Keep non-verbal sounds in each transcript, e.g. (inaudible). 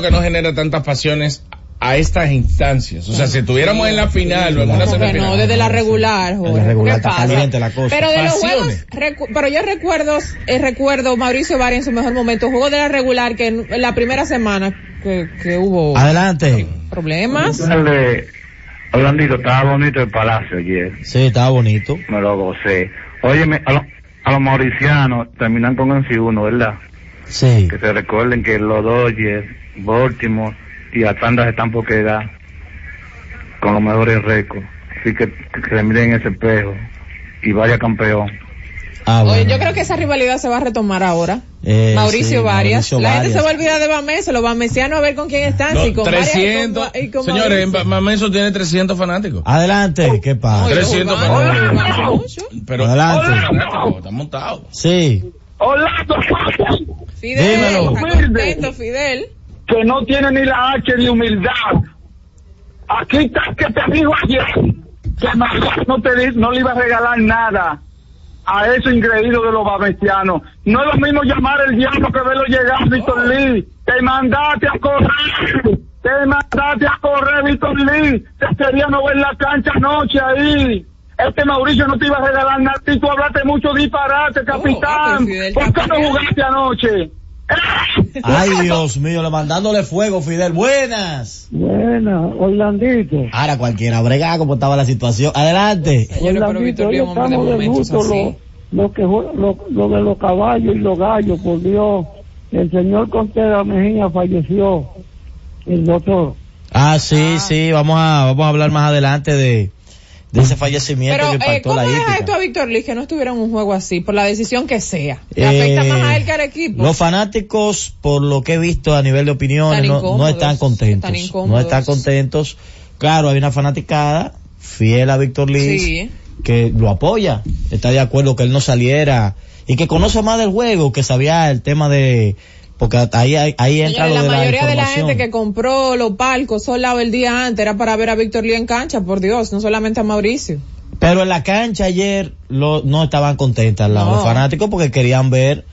que no genera tantas pasiones a estas instancias. O sea, si estuviéramos en la final o en una semifinal. No, desde la regular, Jorge. La regular ¿Qué está caliente la cosa. Pero de los juegos, recu- pero yo recuerdo, eh, recuerdo Mauricio Bari en su mejor momento, juego de la regular que en, en la primera semana que, que hubo Adelante. problemas. Orlandito, estaba bonito el palacio ayer. Sí, estaba bonito. Me lo gocé. Óyeme, a, lo- a los mauricianos terminan con 11-1, ¿verdad? Sí. Que se recuerden que los Dodgers, Baltimore y Atlanta están por quedar con los mejores récords. Así que, que se miren en ese espejo y vaya campeón. Ah, Oye, yo creo que esa rivalidad se va a retomar ahora. Eh, Mauricio sí, Varias. Mauricio la gente se va a olvidar de Bameso, los bamesianos a ver con quién están. No, si con Varias y con 300. Gua- y con Señores. Mameso tiene 300 fanáticos. Adelante, ¿qué pasa? y los 300 urbanos, para- los urbanos mucho. Pero Adelante. está montado. Sí. Orlando, Fidel, Dímelo. está contento, Fidel. que no tiene ni la H de humildad. Aquí está que te dijo ayer que María no, te, no le iba a regalar nada a ese ingreído de los babestianos. No es lo mismo llamar el diablo que verlo llegar, Víctor Lee. Te mandaste a correr. Te mandaste a correr, Víctor Lee. Te quería no ver la cancha anoche ahí. Este Mauricio no te iba a regalar nada. Y tú hablaste mucho disparate, capitán. pero Fidel ¿Por qué no jugaste anoche? Ay, Dios mío, le mandándole fuego, Fidel. Buenas. Buena, Orlandito. Ahora cualquiera brega como estaba la situación. Adelante. Hombre de estamos de así. lo, lo que lo, lo de los caballos y los gallos, por Dios. El señor Contreras Mejía falleció, el doctor. Ah, sí, sí, vamos a, vamos a hablar más adelante de, de ese fallecimiento Pero, que eh, ¿cómo la deja esto a Víctor Lee que no estuviera en un juego así, por la decisión que sea? Le Eh, afecta más a él que al equipo. Los fanáticos, por lo que he visto a nivel de opiniones, Están no, están contentos. están no están contentos. Claro, hay una fanaticada fiel a Víctor Sí. que lo apoya, está de acuerdo que él no saliera y que conoce más del juego, que sabía el tema de... Porque ahí, ahí, ahí entra Señores, lo la de mayoría la de la gente que compró los palcos soldados el día antes era para ver a Víctor Lee en cancha, por Dios, no solamente a Mauricio. Pero en la cancha ayer lo, no estaban contentas No. los fanáticos porque querían ver,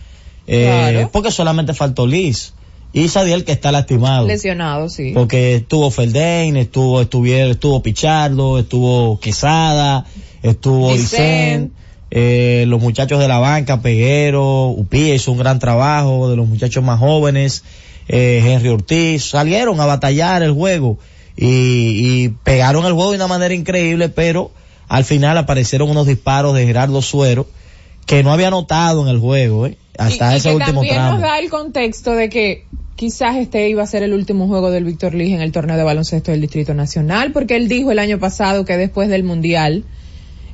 eh, Claro. porque solamente faltó Liz y Sadiel que está lastimado. Lesionado, sí. Porque estuvo Feldain, estuvo, estuvieron, estuvo Pichardo, estuvo Quesada, estuvo Vicent. Dicen, eh, los muchachos de la banca, Peguero, Upía hizo un gran trabajo, de los muchachos más jóvenes, eh, Henry Ortiz, salieron a batallar el juego y, y pegaron el juego de una manera increíble, pero al final aparecieron unos disparos de Gerardo Suero que no había notado en el juego, eh, hasta y, y ese que último también tramo. nos da el contexto de que quizás este iba a ser el último juego del Víctor Lee en el torneo de baloncesto del Distrito Nacional, porque él dijo el año pasado que después del Mundial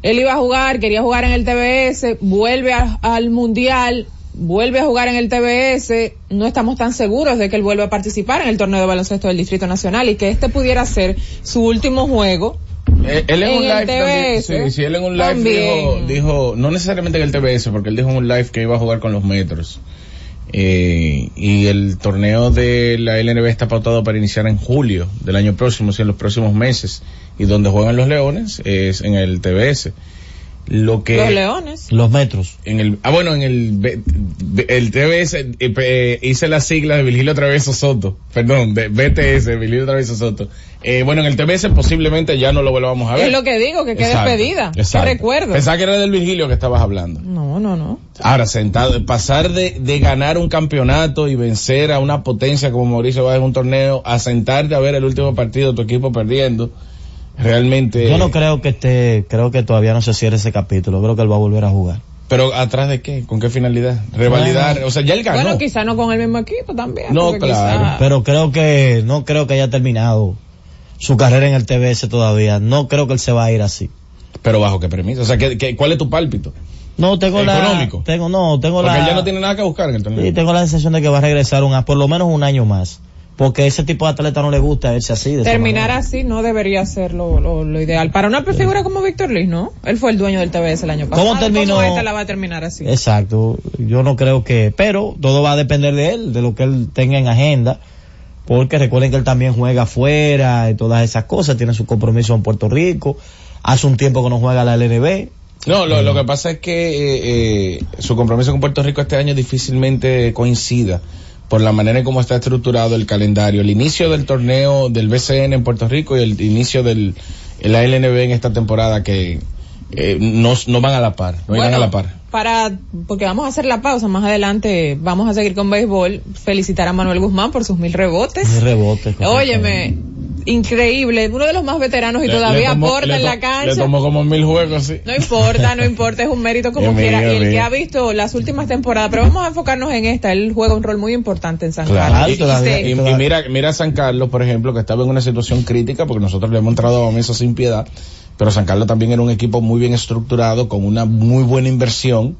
él iba a jugar, quería jugar en el TBS, vuelve a- al Mundial, vuelve a jugar en el TBS, no estamos tan seguros de que él vuelva a participar en el torneo de baloncesto del Distrito Nacional y que este pudiera ser su último juego. Eh, él en, En un live también, sí, sí, él en un live dijo, dijo, no necesariamente en el TBS, porque él dijo en un live que iba a jugar con los metros. Eh, y el torneo de la LNB está pautado para iniciar en julio del año próximo, o sea, en los próximos meses. Y donde juegan los Leones es en el TBS. Lo que Los Leones. Los metros. en el ah bueno en el el TBS eh, eh, hice las siglas de Virgilio Traveso Soto perdón de BTS Virgilio Traveso Soto eh, bueno en el TBS posiblemente ya no lo volvamos a ver Es lo que digo, que quede Exacto, despedida. Que exacto. recuerdo. pensaba que era del Virgilio que estabas hablando No, no, no. ahora sentado pasar de, de ganar un campeonato y vencer a una potencia como Mauricio Báez en un torneo a sentarte a ver el último partido tu equipo perdiendo realmente Yo no creo que esté, creo que todavía no se cierre ese capítulo, creo que él va a volver a jugar. pero atrás de qué con qué finalidad revalidar Bueno. o sea ya él ganó Bueno, quizá no con el mismo equipo también. No, claro, quizá- Pero creo que, no creo que haya terminado su carrera en el TBS todavía. No creo que él se va a ir así. Pero bajo qué premisa. O sea, ¿qué, qué, cuál es tu pálpito? No, tengo la, Económico. tengo, no, tengo Porque la, él ya no tiene nada que buscar en el torneo. sí, tengo la sensación de que va a regresar un, a- por lo menos un año más. Porque ese tipo de atleta no le gusta verse así. de Terminar así no debería ser lo, lo, lo ideal. Para una figura como Víctor Lee, ¿no? Él fue el dueño del TBS el año pasado. ¿Cómo terminó? esta la va a terminar así? Exacto. Yo no creo que, pero todo va a depender de él, de lo que él tenga en agenda. Porque recuerden que él también juega afuera y todas esas cosas, tiene su compromiso en Puerto Rico. Hace un tiempo que no juega la LNB. No, lo, lo que pasa es que eh, eh, su compromiso con Puerto Rico este año difícilmente coincida. Por la manera en cómo está estructurado el calendario, el inicio del torneo del BCN en Puerto Rico y el inicio del la LNB en esta temporada que eh, no, no van a la par, no irán Bueno, a la par. Para, porque vamos a hacer la pausa más adelante, vamos a seguir con béisbol, felicitar a Manuel Guzmán por sus mil rebotes. Mil rebotes, Óyeme, increíble, uno de los más veteranos y Le- todavía le aporta en la cancha. Le tomó como mil juegos, sí. No importa, no importa, es un mérito como Dios mío, quiera. y el que ha visto las últimas temporadas, pero vamos a enfocarnos en esta, él juega un rol muy importante en San Claro, Carlos. Y- y todavía- Y, y mira, mira a San Carlos, por ejemplo, que estaba en una situación crítica porque nosotros le hemos entrado a mesa sin piedad, pero San Carlos también era un equipo muy bien estructurado, con una muy buena inversión,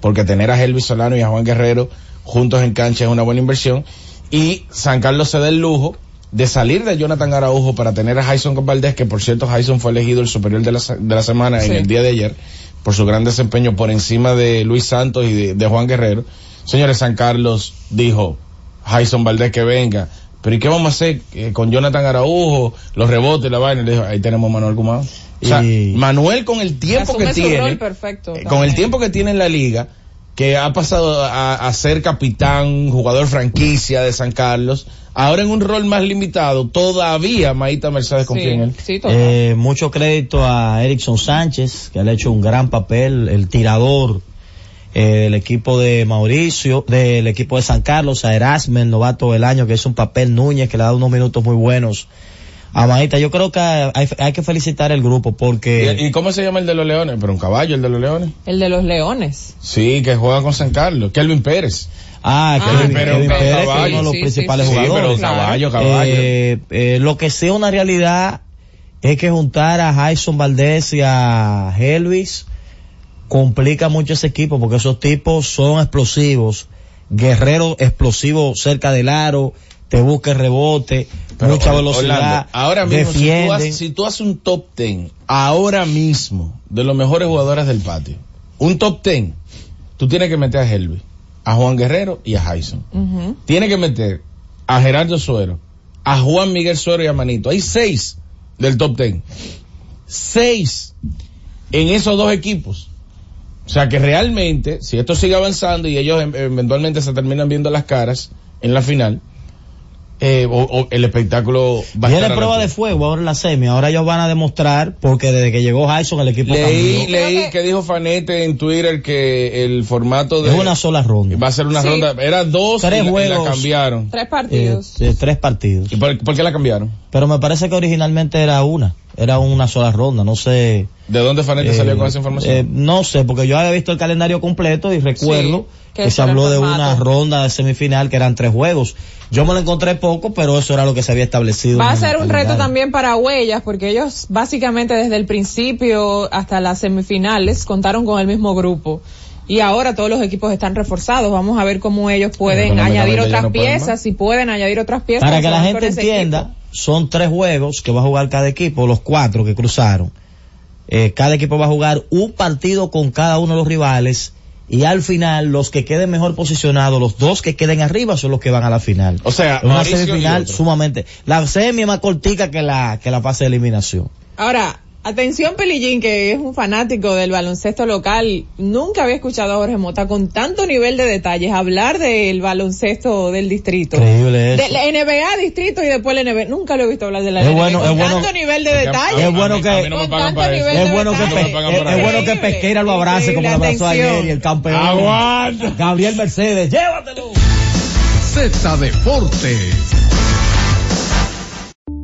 porque tener a Elvis Solano y a Juan Guerrero juntos en cancha es una buena inversión, y San Carlos se da el lujo de salir de Jonathan Araujo para tener a Jason Valdés, que por cierto Jason fue elegido el superior de la, de la semana Sí. en el día de ayer, por su gran desempeño por encima de Luis Santos y de, de Juan Guerrero. Señores, San Carlos dijo, Jason Valdés que venga. Pero ¿y qué vamos a hacer eh, con Jonathan Araujo, los rebotes, la vaina? Le dijo, ahí tenemos a Manuel Guzmán. O sea, Y- Manuel con el tiempo asume que su tiene, rol perfecto eh, con el tiempo que tiene en la liga, que ha pasado a, a ser capitán, jugador franquicia de San Carlos, ahora en un rol más limitado, todavía Maíta Mercedes confía en él. Sí. Eh, mucho crédito a Erickson Sánchez, que le ha hecho un gran papel, el tirador eh, del equipo de Mauricio, del equipo de San Carlos, a Erasme, el novato del año, que es un papel Núñez, que le ha dado unos minutos muy buenos. A Maíta, yo creo que hay, hay que felicitar el grupo porque... ¿Y, y cómo se llama el de los Leones? Pero un caballo, el de los Leones. El de los Leones. Sí, que juega con San Carlos. Kelvin Pérez. Ah, Ah, Kevin, pero- pero Pérez, es uno de los sí, principales sí, Sí, jugadores. pero claro. caballo, caballo. Eh, eh, lo que sí es una realidad es que juntar a Jason Valdés y a Helvis complica mucho ese equipo porque esos tipos son explosivos, guerreros explosivos cerca del aro, te busca el rebote, Pero, mucha Orlando, velocidad, ahora mismo, si tú, defienden. haces, si tú haces un top ten, ahora mismo, de los mejores jugadores del patio, un top ten, tú tienes que meter a Helvi, a Juan Guerrero y a Jason. Ujú. Tienes que meter a Gerardo Suero, a Juan Miguel Suero y a Manito. Hay seis del top ten. Seis en esos dos equipos. O sea que realmente, si esto sigue avanzando y ellos em- eventualmente se terminan viendo las caras en la final, eh, o- o el espectáculo va a estar a la prueba de fuego ahora en la semi, ahora ellos van a demostrar porque desde que llegó Jason el equipo Leí, cambió. leí que- que dijo Fanete en Twitter que el formato de Es una sola ronda. va a ser una Sí. ronda, era dos Tres y la- y la juegos. cambiaron. Tres Eh, partidos. eh, tres partidos. ¿Y por, por qué la cambiaron? Pero me parece que originalmente era una, era una sola ronda, no sé. ¿De dónde Fanete eh, salió con esa información? eh, no sé, porque yo había visto el calendario completo y recuerdo Sí, que se habló de una ronda de semifinal que eran tres juegos. Yo me lo encontré poco, pero eso era lo que se había establecido. Va a ser un reto también para Huellas, porque ellos básicamente desde el principio hasta las semifinales contaron con el mismo grupo. Y ahora todos los equipos están reforzados. Vamos a ver cómo ellos pueden añadir otras no piezas, si pueden añadir otras piezas. Para que la gente entienda, equipo. son tres juegos que va a jugar cada equipo, los cuatro que cruzaron. Eh, cada equipo va a jugar un partido con cada uno de los rivales y al final los que queden mejor posicionados, los dos que queden arriba son los que van a la final. O sea, una semifinal sumamente. La semi es más cortica que la que la fase de eliminación. Ahora, atención Pelillín, que es un fanático del baloncesto local. Nunca había escuchado a Jorge Mota con tanto nivel de detalles hablar del baloncesto del distrito. Increíble eso. De la NBA distrito y después la NBA. Nunca lo he visto hablar de la Es NBA bueno, con es bueno. tanto nivel de detalles. Es bueno que- no Es bueno que, detalle. Pe- No me pagan es, bueno que. Pesqueira lo abrace como lo abrazó ayer y el campeón. Aguanta. Gabriel Mercedes, llévatelo. Z Deportes.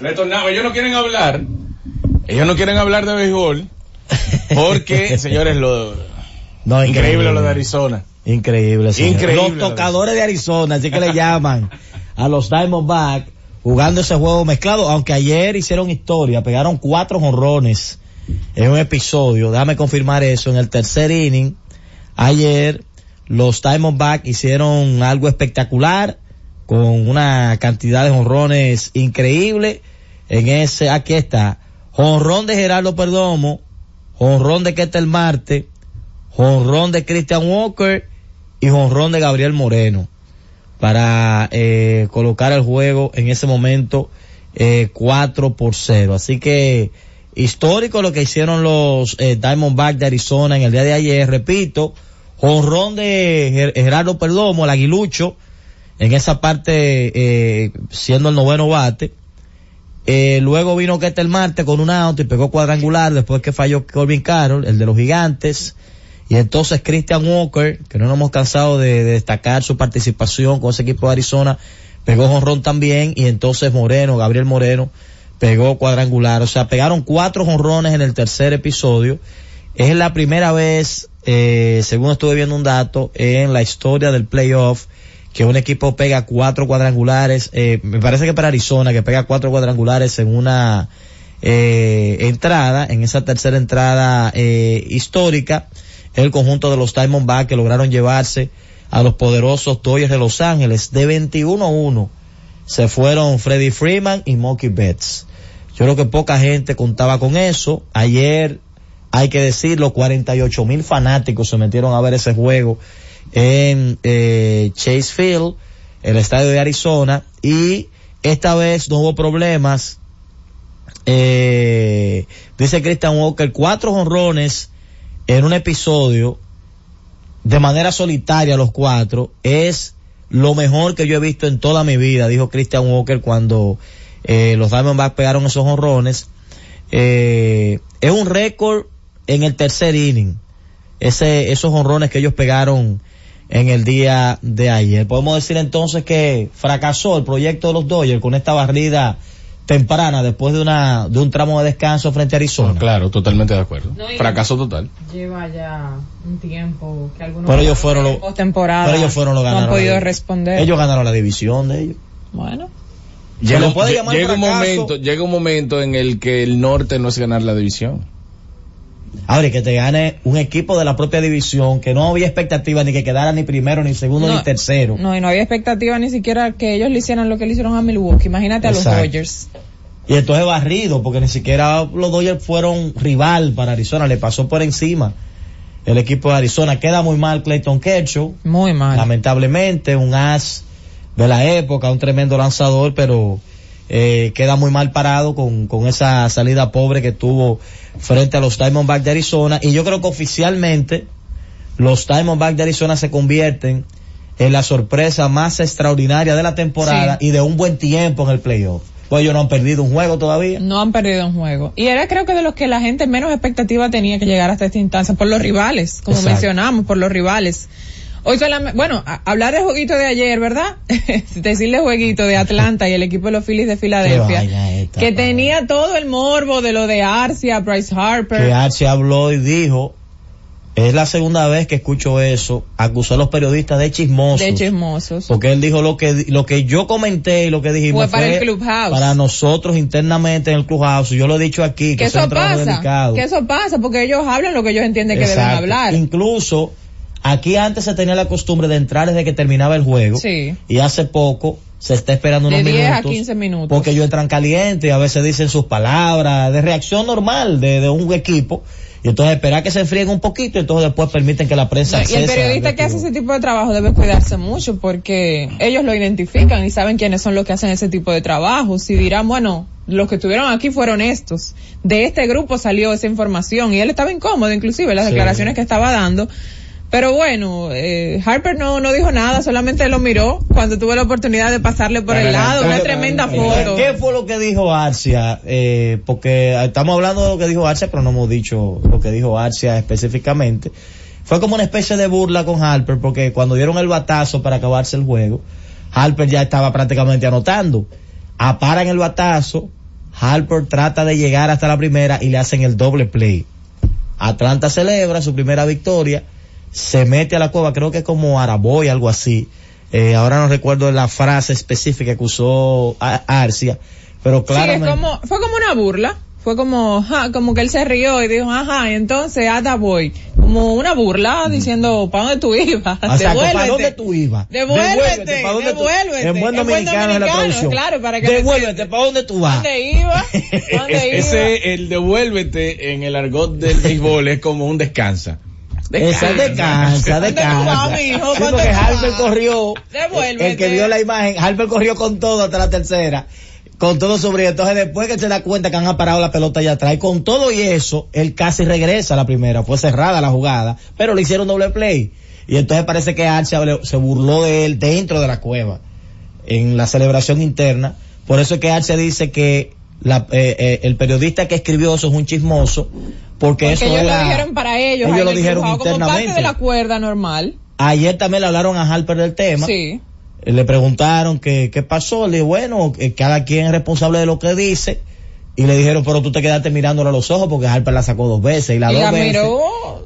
Retornamos, ellos no quieren hablar, ellos no quieren hablar de béisbol, porque, (laughs) señores, lo No, increíble lo de Arizona. Increíble, señor. Increíble. Los tocadores de Arizona, así que le llaman a los Diamondbacks jugando ese juego mezclado, aunque ayer hicieron historia, pegaron cuatro jonrones en un episodio, déjame confirmar eso, en el tercer inning, ayer los Diamondbacks hicieron algo espectacular, con una cantidad de jonrones increíble, en ese, aquí está, jonrón de Gerardo Perdomo, jonrón de Ketel Marte, jonrón de Christian Walker y jonrón de Gabriel Moreno para eh, colocar el juego en ese momento eh, 4 por 0. Así que histórico lo que hicieron los eh, Diamondbacks de Arizona en el día de ayer. Repito, jonrón de Ger- Gerardo Perdomo, el aguilucho, en esa parte eh, siendo el noveno bate. Eh, luego vino Ketel Marte con un auto y pegó cuadrangular después que falló Corbin Carroll, el de los gigantes. Y entonces Christian Walker, que no nos hemos cansado de, de destacar su participación con ese equipo de Arizona, pegó jonrón también. Y entonces Moreno, Gabriel Moreno, pegó cuadrangular. O sea, pegaron cuatro jonrones en el tercer episodio. Es la primera vez, eh, según estuve viendo un dato, en la historia del playoff que un equipo pega cuatro cuadrangulares, eh, me parece que para Arizona, que pega cuatro cuadrangulares en una eh, entrada, en esa tercera entrada eh, histórica, el conjunto de los Diamondbacks que lograron llevarse a los poderosos Dodgers de Los Ángeles de 21-1. Se fueron Freddie Freeman y Mookie Betts. Yo creo que poca gente contaba con eso. Ayer, hay que decirlo, 48 mil fanáticos se metieron a ver ese juego en eh, Chase Field, el estadio de Arizona, y esta vez no hubo problemas. Eh, dice Christian Walker, cuatro jonrones en un episodio, de manera solitaria los cuatro, es lo mejor que yo he visto en toda mi vida, dijo Christian Walker cuando eh, los Diamondbacks pegaron esos jonrones. Eh, es un récord en el tercer inning, ese, esos jonrones que ellos pegaron en el día de ayer. Podemos decir entonces que fracasó el proyecto de los Dodgers con esta barrida temprana después de una de un tramo de descanso frente a Arizona. Claro, totalmente de acuerdo. No, Fracaso total. Lleva ya un tiempo que algunos Pero ellos fueron los pero ellos fueron los no han ganadores. podido responder. Ellos ganaron la división de ellos. Bueno, Llega, lo puede llamar llega un momento, llega un momento en el que el norte no es ganar la división. Ahora, y que te gane un equipo de la propia división que no había expectativa ni que quedara ni primero, ni segundo, No. ni tercero. no, y no había expectativa ni siquiera que ellos le hicieran lo que le hicieron a Milwaukee. Imagínate a los. Dodgers. Y entonces barrido, porque ni siquiera los Dodgers fueron rival para Arizona, le pasó por encima el equipo de Arizona. Queda muy mal Clayton Kershaw, Muy mal. lamentablemente, un as de la época, un tremendo lanzador, pero eh, queda muy mal parado con, con esa salida pobre que tuvo frente a los Diamondbacks de Arizona. Y yo creo que oficialmente los Diamondbacks de Arizona se convierten en la sorpresa más extraordinaria de la temporada y de un buen tiempo en el playoff. Pues ellos no han perdido un juego todavía. No han perdido un juego. Y era creo que de los que la gente menos expectativa tenía que llegar hasta esta instancia, por los rivales, como Exacto. mencionamos, por los rivales. Hoy solamente, bueno, a- hablar del jueguito de ayer, ¿verdad? (laughs) Decirle jueguito de Atlanta y el equipo de los Phillies de Filadelfia, esta, que padre. tenía todo el morbo de lo de Arcia, Bryce Harper. que Archie habló y dijo, es la segunda vez que escucho eso, acusó a los periodistas de chismosos. de chismosos. Porque él dijo lo que lo que yo comenté y lo que dijimos Fue para el Clubhouse. para nosotros internamente en el clubhouse. Yo lo he dicho aquí que, Que eso pasa, que eso pasa, porque ellos hablan lo que ellos entienden que deben hablar. Incluso aquí antes se tenía la costumbre de entrar desde que terminaba el juego Sí. y hace poco se está esperando De unos 10 a minutos 15 minutos. porque ellos entran calientes y a veces dicen sus palabras de reacción normal de, de un equipo y entonces esperar que se enfríen un poquito y entonces después permiten que la prensa No, y el periodista que hace ese tipo de trabajo debe cuidarse mucho porque ellos lo identifican y saben quiénes son los que hacen ese tipo de trabajo. Si dirán, bueno, los que estuvieron aquí fueron estos. De este grupo salió esa información y él estaba incómodo, inclusive, las Sí. declaraciones que estaba dando. Pero bueno, eh, Harper no, no dijo nada, solamente lo miró cuando tuve la oportunidad de pasarle por el lado. Una tremenda foto. ¿Qué fue lo que dijo Arcia? Eh, porque estamos hablando de lo que dijo Arcia, pero no hemos dicho lo que dijo Arcia específicamente. Fue como una especie de burla con Harper, porque cuando dieron el batazo para acabarse el juego, Harper ya estaba prácticamente anotando. Aparan el batazo, Harper trata de llegar hasta la primera y le hacen el doble play. Atlanta celebra su primera victoria, se mete a la cueva, creo que como Araboy, algo así. Eh, ahora no recuerdo la frase específica que usó A- Arcia, pero Sí, es claramente. como, fue como una burla. Fue como, ja, como que él se rió y dijo, ajá, y entonces, hasta voy. Como una burla diciendo, ¿para dónde tú ibas? O sea, Devuélvete. ¿para dónde tú ibas? Devuélvete, ¿para dónde tú- devuélvete. En buen En buen dominicano es la traducción. claro, para que Devuélvete, ¿para dónde tú vas? ¿Dónde iba? (laughs) ¿Dónde iba? ese, el devuélvete en el argot del béisbol es como un descansa. Esa descansa, ¿Dónde tú vas, descansa. mijo? Sí, ¿Dónde porque Harper corrió, Devuélvete. el que vio la imagen, Harper corrió con todo hasta la tercera, con todo sobre entonces después que se da cuenta que han parado la pelota allá atrás, y con todo y eso, él casi regresa a la primera, fue cerrada la jugada, pero le hicieron doble play, y entonces parece que Arcia le- se burló de él dentro de la cueva, en la celebración interna, por eso es que Arcia dice que la, eh, eh, el periodista que escribió eso es un chismoso, porque, Porque eso ellos era, lo dijeron para ellos. ellos lo dijeron crujado, como parte internamente. de la cuerda normal. Ayer también le hablaron a Harper del tema. Sí. Eh, Le preguntaron qué, qué pasó. Le dije, bueno, que cada quien es responsable de lo que dice. Y le dijeron, pero tú te quedaste mirándole a los ojos porque Harper la sacó dos veces. Y la Y dos la veces miró.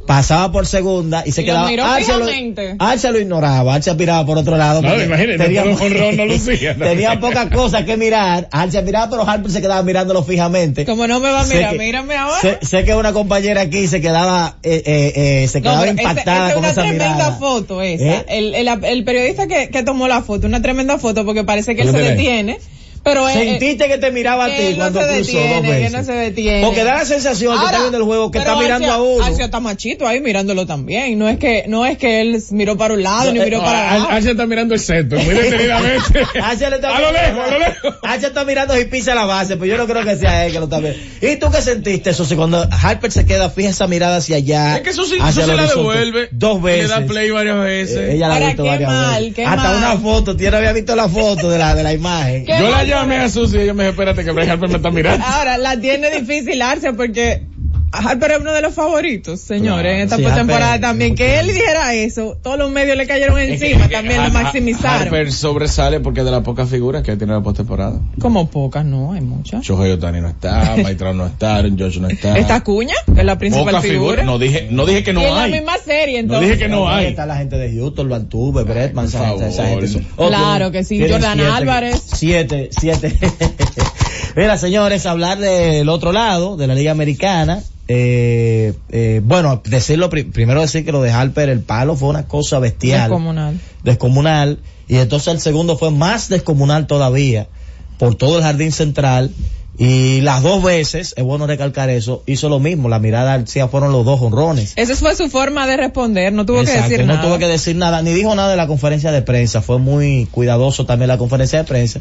pasaba por segunda y se Y quedaba. miró Arce lo, fijamente. Arce lo ignoraba. Arce miraba por otro lado. No, imagínate, tenía- (laughs) no lucía. tenía pocas cosas que mirar. Arce miraba, pero Harper se quedaba mirándolo fijamente. Como no me va a mirar, que- mírame ahora. Sé, sé que una compañera aquí se quedaba, eh, eh, eh, se No, quedaba pero esa- impactada esa es con una esa tremenda mirada. foto esa. ¿Eh? El, el, el periodista que, que tomó la foto, una tremenda foto porque parece que él se ¿Dónde lee? Pero él, Sentiste que te miraba a que ti no cuando cruzó detiene, dos que veces. no se detiene. Porque da la sensación que está viendo el juego que está mirando a uno. Arcia está machito ahí mirándolo también. No es que, no es que él miró para un lado ni No, miró eh, para abajo. Arce está mirando el centro, muy detenidamente. (laughs) Arce le está a lo lejos, a lo lejos. Arce está mirando y pisa la base, pero yo no creo que sea él que lo está viendo. ¿Y tú qué sentiste eso? Si cuando Harper se queda, fija esa mirada hacia allá. Es que eso sí, hacia eso se la devuelve. Dos veces. Le da play varias veces. Eh, Ella la ha visto varias mal, veces. Hasta mal. una foto, tú no había visto la foto de la, de la imagen. ¿Qué Yo la mal, llamé a Susi y ella me dijo, espérate que Bryce Harper me está mirando. Ahora, la tiene difícil Arcia porque Harper es uno de los favoritos, señores, Claro, en esta sí, postemporada también. Que él dijera eso, todos los medios le cayeron encima, también lo Har- maximizaron. Harper sobresale porque es de las pocas figuras que tiene la postemporada. Como pocas, no, hay muchas. Shohei Otani no está, (laughs) Maitrao no está, George no está. Esta cuña, que es la principal Pocas figura. figuras. No dije, no dije que no y en la hay. misma serie, No entonces. dije que no hay. Está la gente de Houston, lo Altuve, Bretman, esa gente, esa gente. Oh, Claro que sí, Jordan siete- Álvarez. Siete, siete. (laughs) Mira, señores, hablar del otro lado, de la Liga Americana. Eh, eh, bueno, decirlo, pri- primero decir que lo de Harper, el palo fue una cosa bestial. Descomunal. descomunal. Y entonces el segundo fue más descomunal todavía por todo el jardín central Y las dos veces, es bueno recalcar eso, hizo lo mismo, la mirada al cielo fueron los dos honrones. Esa fue su forma de responder, no tuvo Exacto, que decir no nada. tuvo que decir nada, ni dijo nada de la conferencia de prensa, fue muy cuidadoso también la conferencia de prensa.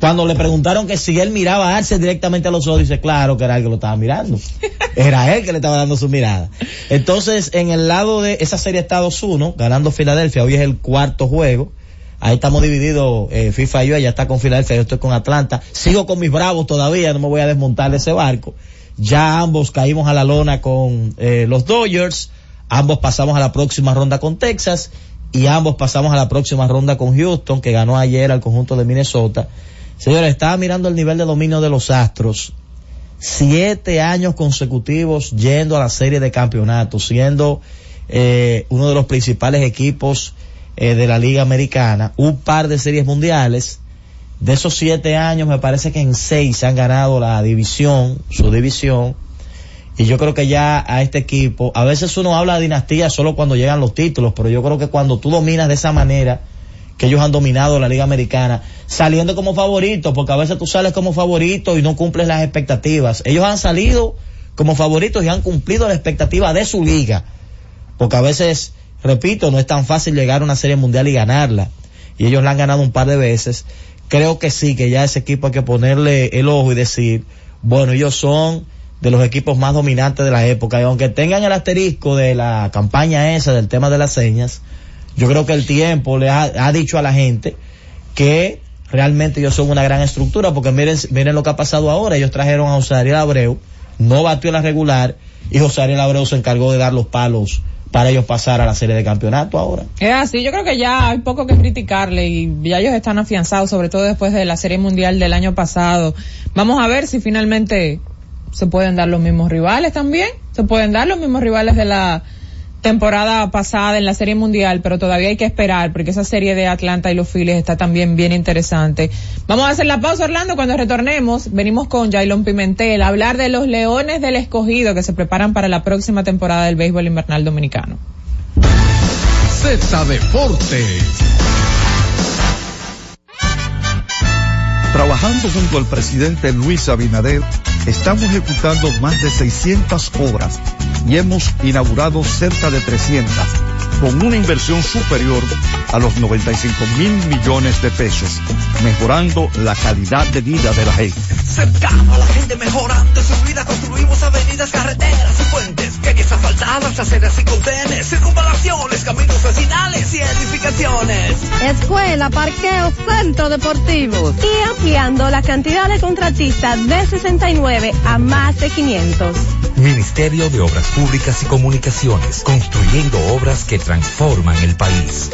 Cuando le preguntaron que si él miraba a Arce directamente a los ojos, dice, claro que era él que lo estaba mirando. (laughs) Era él que le estaba dando su mirada. Entonces, en el lado de esa serie Estados 1, ganando Filadelfia, hoy es el cuarto juego. Ahí estamos divididos, eh, FIFA y yo, ella está con Filadelfia, yo estoy con Atlanta. Sigo con mis bravos todavía, no me voy a desmontar de ese barco. Ya ambos caímos a la lona con eh, los Dodgers, ambos pasamos a la próxima ronda con Texas y ambos pasamos a la próxima ronda con Houston, que ganó ayer al conjunto de Minnesota. Señores, estaba mirando el nivel de dominio de los Astros. Siete años consecutivos yendo a la serie de campeonatos, siendo eh, uno de los principales equipos eh, de la Liga Americana, un par de series mundiales. De esos siete años, me parece que en seis han ganado la división, su división. Y yo creo que ya a este equipo, a veces uno habla de dinastía solo cuando llegan los títulos, pero yo creo que cuando tú dominas de esa manera, que ellos han dominado la Liga Americana, saliendo como favoritos, porque a veces tú sales como favorito y no cumples las expectativas. Ellos han salido como favoritos y han cumplido la expectativa de su liga. Porque a veces, repito, no es tan fácil llegar a una serie mundial y ganarla. Y ellos la han ganado un par de veces. Creo que sí, que ya ese equipo hay que ponerle el ojo y decir, bueno, ellos son de los equipos más dominantes de la época. Y aunque tengan el asterisco de la campaña esa, del tema de las señas, yo creo que el tiempo le ha, ha dicho a la gente que realmente ellos son una gran estructura, porque miren, miren lo que ha pasado ahora. Ellos trajeron a José Ariel Abreu, no batió la regular, y José Ariel Abreu se encargó de dar los palos para ellos pasar a la serie de campeonato ahora. Es así, yo creo que ya hay poco que criticarle y ya ellos están afianzados, sobre todo después de la Serie Mundial del año pasado. Vamos a ver si finalmente se pueden dar los mismos rivales también, se pueden dar los mismos rivales de la temporada pasada en la Serie Mundial, pero todavía hay que esperar porque esa serie de Atlanta y los Phillies está también bien interesante. Vamos a hacer la pausa, Orlando, cuando retornemos, venimos con Jailon Pimentel a hablar de los Leones del Escogido que se preparan para la próxima temporada del béisbol invernal dominicano. Z Deportes. Trabajando junto al presidente Luis Abinader, estamos ejecutando más de 600 obras y hemos inaugurado cerca de 300, con una inversión superior a los 95 mil millones de pesos, mejorando la calidad de vida de la gente. Cercano a la gente mejorando su vida, construimos avenidas, carreteras calles asfaltadas, aceras y contenes, circunvalaciones, caminos vecinales y edificaciones. Escuela, parqueo, centro deportivo. Y ampliando la cantidad de contratistas de 69 a más de 500. Ministerio de Obras Públicas y Comunicaciones, construyendo obras que transforman el país.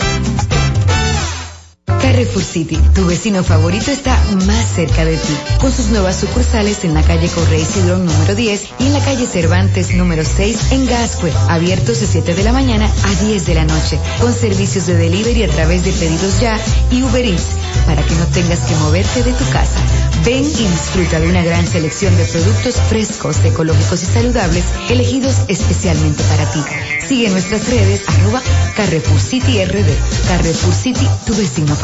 Carrefour City, tu vecino favorito está más cerca de ti, con sus nuevas sucursales en la calle Correy Cidrón número 10 y en la calle Cervantes número 6 en Gascue, abiertos de 7 de la mañana a 10 de la noche, con servicios de delivery a través de pedidos ya y Uber Eats, para que no tengas que moverte de tu casa. Ven y disfruta de una gran selección de productos frescos, ecológicos y saludables, elegidos especialmente para ti. Sigue nuestras redes, arroba Carrefour City RD. Carrefour tu vecino favorito.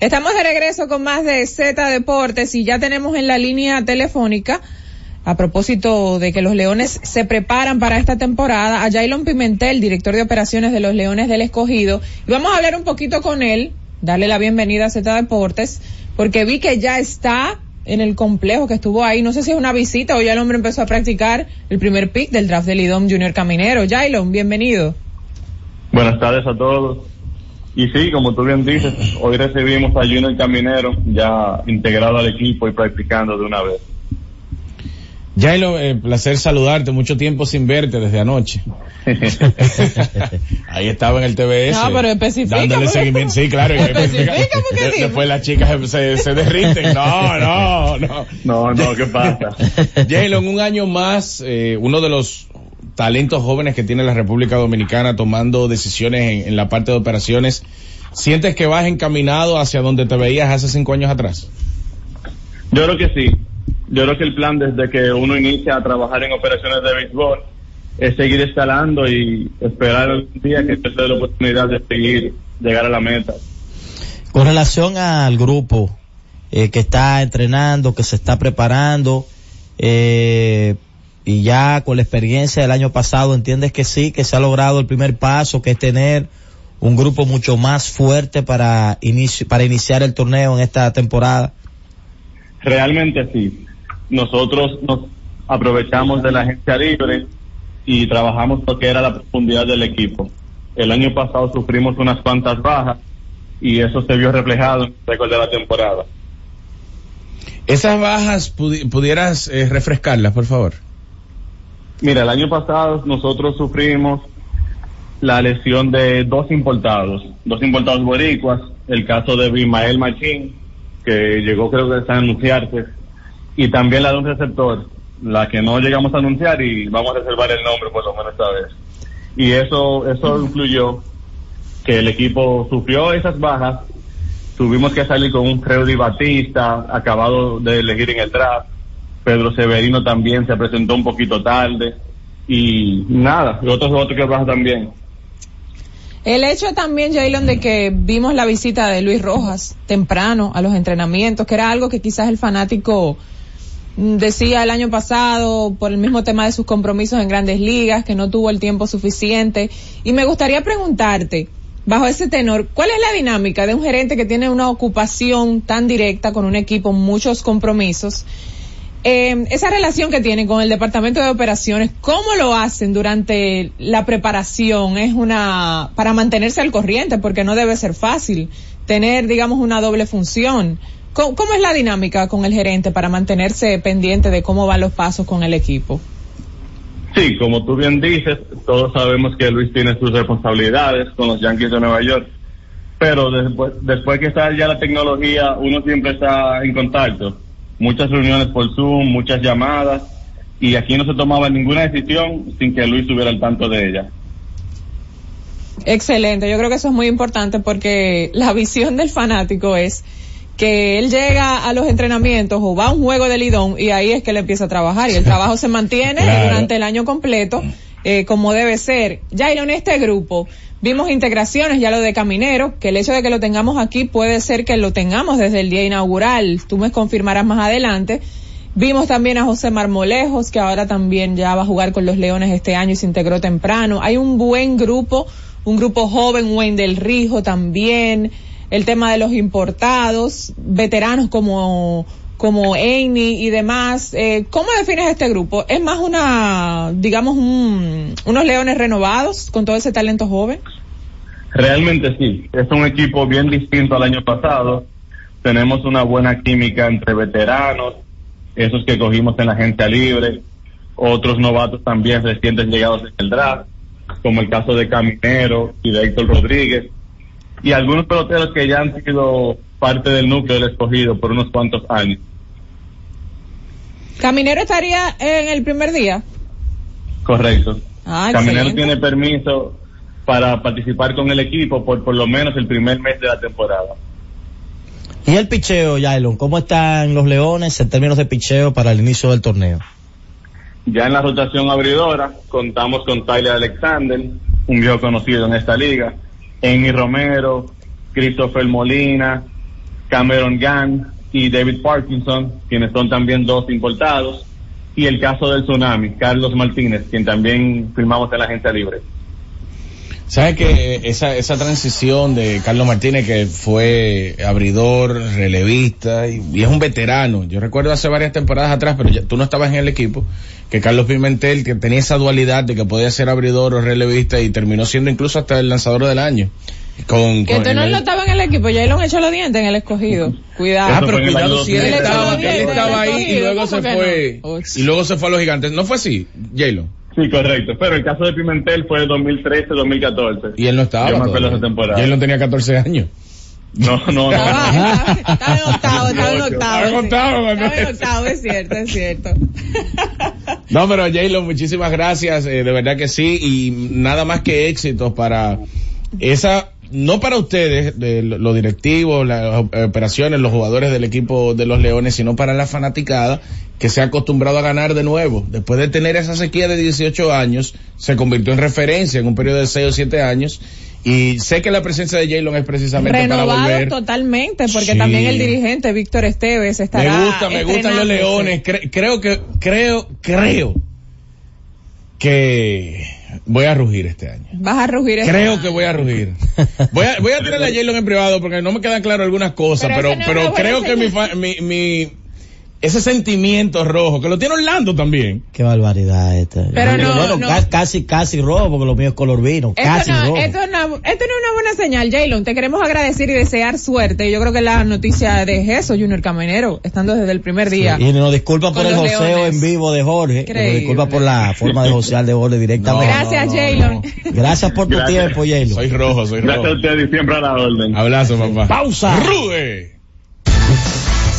Estamos de regreso con más de Z Deportes y ya tenemos en la línea telefónica, a propósito de que los Leones se preparan para esta temporada, a Jailon Pimentel, director de operaciones de los Leones del Escogido. Y vamos a hablar un poquito con él, darle la bienvenida a Z Deportes, porque vi que ya está en el complejo que estuvo ahí. No sé si es una visita o ya el hombre empezó a practicar el primer pick del draft del IDOM Junior Caminero. Jailon, bienvenido. Buenas tardes a todos. Y sí, como tú bien dices, hoy recibimos a Junior Caminero ya integrado al equipo y practicando de una vez. Jailo, eh, placer saludarte, mucho tiempo sin verte desde anoche. (laughs) Ahí estaba en el TBS. No, pero especifica, Dándole seguimiento. Sí, claro. Especifica, porque De- dime. Después las chicas se, se derriten. No, no, no. No, no, ¿qué pasa? (laughs) Jailon, un año más, eh, uno de los talentos jóvenes que tiene la República Dominicana tomando decisiones en, en la parte de operaciones. ¿Sientes que vas encaminado hacia donde te veías hace cinco años atrás? Yo creo que sí. Yo creo que el plan desde que uno inicia a trabajar en operaciones de béisbol es seguir escalando y esperar el día que te dé la oportunidad de seguir, llegar a la meta. Con relación al grupo eh, que está entrenando, que se está preparando, eh, y ya con la experiencia del año pasado, ¿entiendes que sí, que se ha logrado el primer paso, que es tener un grupo mucho más fuerte para, inici- para iniciar el torneo en esta temporada? Realmente sí. Nosotros nos aprovechamos de la agencia libre y trabajamos lo que era la profundidad del equipo. El año pasado sufrimos unas cuantas bajas y eso se vio reflejado en el récord de la temporada. Esas bajas, pudi- pudieras eh, refrescarlas, por favor. Mira, el año pasado nosotros sufrimos la lesión de dos importados, dos importados boricuas, el caso de Bimael Machín, que llegó creo que está a anunciarse, y también la de un receptor, la que no llegamos a anunciar y vamos a reservar el nombre por lo menos esta vez. Y eso, eso influyó que el equipo sufrió esas bajas, tuvimos que salir con un Freddy Batista, acabado de elegir en el draft, Pedro Severino también se presentó un poquito tarde, y nada, y otros otros que bajas también. El hecho también, Jaylon, de que vimos la visita de Luis Rojas temprano a los entrenamientos, que era algo que quizás el fanático decía el año pasado por el mismo tema de sus compromisos en grandes ligas, que no tuvo el tiempo suficiente. Y me gustaría preguntarte, bajo ese tenor, ¿cuál es la dinámica de un gerente que tiene una ocupación tan directa con un equipo, muchos compromisos? Eh, esa relación que tienen con el departamento de operaciones, ¿cómo lo hacen durante la preparación? Es una, para mantenerse al corriente, porque no debe ser fácil tener, digamos, una doble función. ¿Cómo, cómo es la dinámica con el gerente para mantenerse pendiente de cómo van los pasos con el equipo? Sí, como tú bien dices, todos sabemos que Luis tiene sus responsabilidades con los Yankees de Nueva York, pero después, después que está ya la tecnología, uno siempre está en contacto. Muchas reuniones por Zoom, muchas llamadas, y aquí no se tomaba ninguna decisión sin que Luis estuviera al tanto de ella. Excelente, yo creo que eso es muy importante porque (laughs) la visión del fanático es que él llega a los entrenamientos o va a un juego de lidón y ahí es que él empieza a trabajar y el trabajo se mantiene Claro. durante el año completo eh, como debe ser. Jairo, en este grupo vimos integraciones, ya lo de Caminero, que el hecho de que lo tengamos aquí puede ser que lo tengamos desde el día inaugural, tú me confirmarás más adelante. Vimos también a José Marmolejos, que ahora también ya va a jugar con los Leones este año y se integró temprano. Hay un buen grupo, un grupo joven, Wayne del Rijo también, el tema de los importados, veteranos como como Amy y demás. Eh, ¿Cómo defines este grupo? ¿Es más una, digamos, un, unos leones renovados con todo ese talento joven? Realmente sí, es un equipo bien distinto al año pasado. Tenemos una buena química entre veteranos, esos que cogimos en la agencia libre, otros novatos también recientes llegados en el draft, como el caso de Caminero y de Héctor Rodríguez, y algunos peloteros que ya han sido parte del núcleo del escogido por unos cuantos años. ¿Caminero estaría en el primer día? Correcto. Ah, Caminero excelente. tiene permiso para participar con el equipo por por lo menos el primer mes de la temporada. Y el picheo, Yailon, ¿cómo están los Leones en términos de picheo para el inicio del torneo? Ya en la rotación abridora contamos con Tyler Alexander, un viejo conocido en esta liga, Amy Romero, Christopher Molina, Cameron Gunn y David Parkinson, quienes son también dos importados, y el caso del tsunami, Carlos Martínez, quien también firmamos en la agencia libre. ¿Sabes que esa, esa transición de Carlos Martínez, que fue abridor, relevista, y, es un veterano? Yo recuerdo hace varias temporadas atrás, pero ya- tú no estabas en el equipo, que Carlos Pimentel, que tenía esa dualidad de que podía ser abridor o relevista, y terminó siendo incluso hasta el lanzador del año. Con, Que con- tú no el- lo estaba en el equipo, ya lo han hecho los dientes en el escogido. Cuidado. Ah, pero cuidado si él estaba, él ahí y luego se ¿cómo que fue, no? y luego se fue a los gigantes. ¿No fue así, Jalo? Sí, correcto. Pero el caso de Pimentel fue 2013-2014. Y él no estaba. Yo me acuerdo esa temporada. Y él no tenía 14 años. No, no, no. Estaba en octavo, estaba en octavo. Estaba en octavo, Manuel. Estaba en octavo, es cierto, es cierto. No, pero Jaylo, muchísimas gracias, eh, de verdad que sí, y nada más que éxitos para esa, no para ustedes, de lo- los directivos, las operaciones, los jugadores del equipo de los Leones, sino para la fanaticada que se ha acostumbrado a ganar de nuevo. Después de tener esa sequía de 18 años, se convirtió en referencia en un periodo de 6 o 7 años, y sé que la presencia de Jalen es precisamente para Renovado volver. totalmente, porque Sí. también el dirigente Víctor Esteves estará Me gusta, me gustan los leones. Cre- creo que, creo, creo que voy a rugir este año. Vas a rugir este Creo que voy a rugir. Voy a, voy a tirarle a Jalen en privado porque no me quedan claras algunas cosas, Pero pero, no pero creo que mi, mi, mi, ese sentimiento rojo, que lo tiene Orlando también. Qué barbaridad esta. Pero no, bueno, no. ca- casi, casi rojo, porque lo mío es color vino. Esto casi no, rojo. esto, no, esto no es una buena señal, Jalen. Te queremos agradecer y desear suerte. Yo creo que la noticia de eso, Junior Caminero, estando desde el primer día. Y nos disculpa por el joseo Leones. en vivo de Jorge. Nos disculpa por la forma de josear de Jorge directamente. Gracias, Jalen. (laughs) Gracias por tu Gracias. tiempo, Jalen. Soy rojo, soy Gracias a rojo. ustedes siempre a la orden. Abrazo, papá. Pausa. Ruge.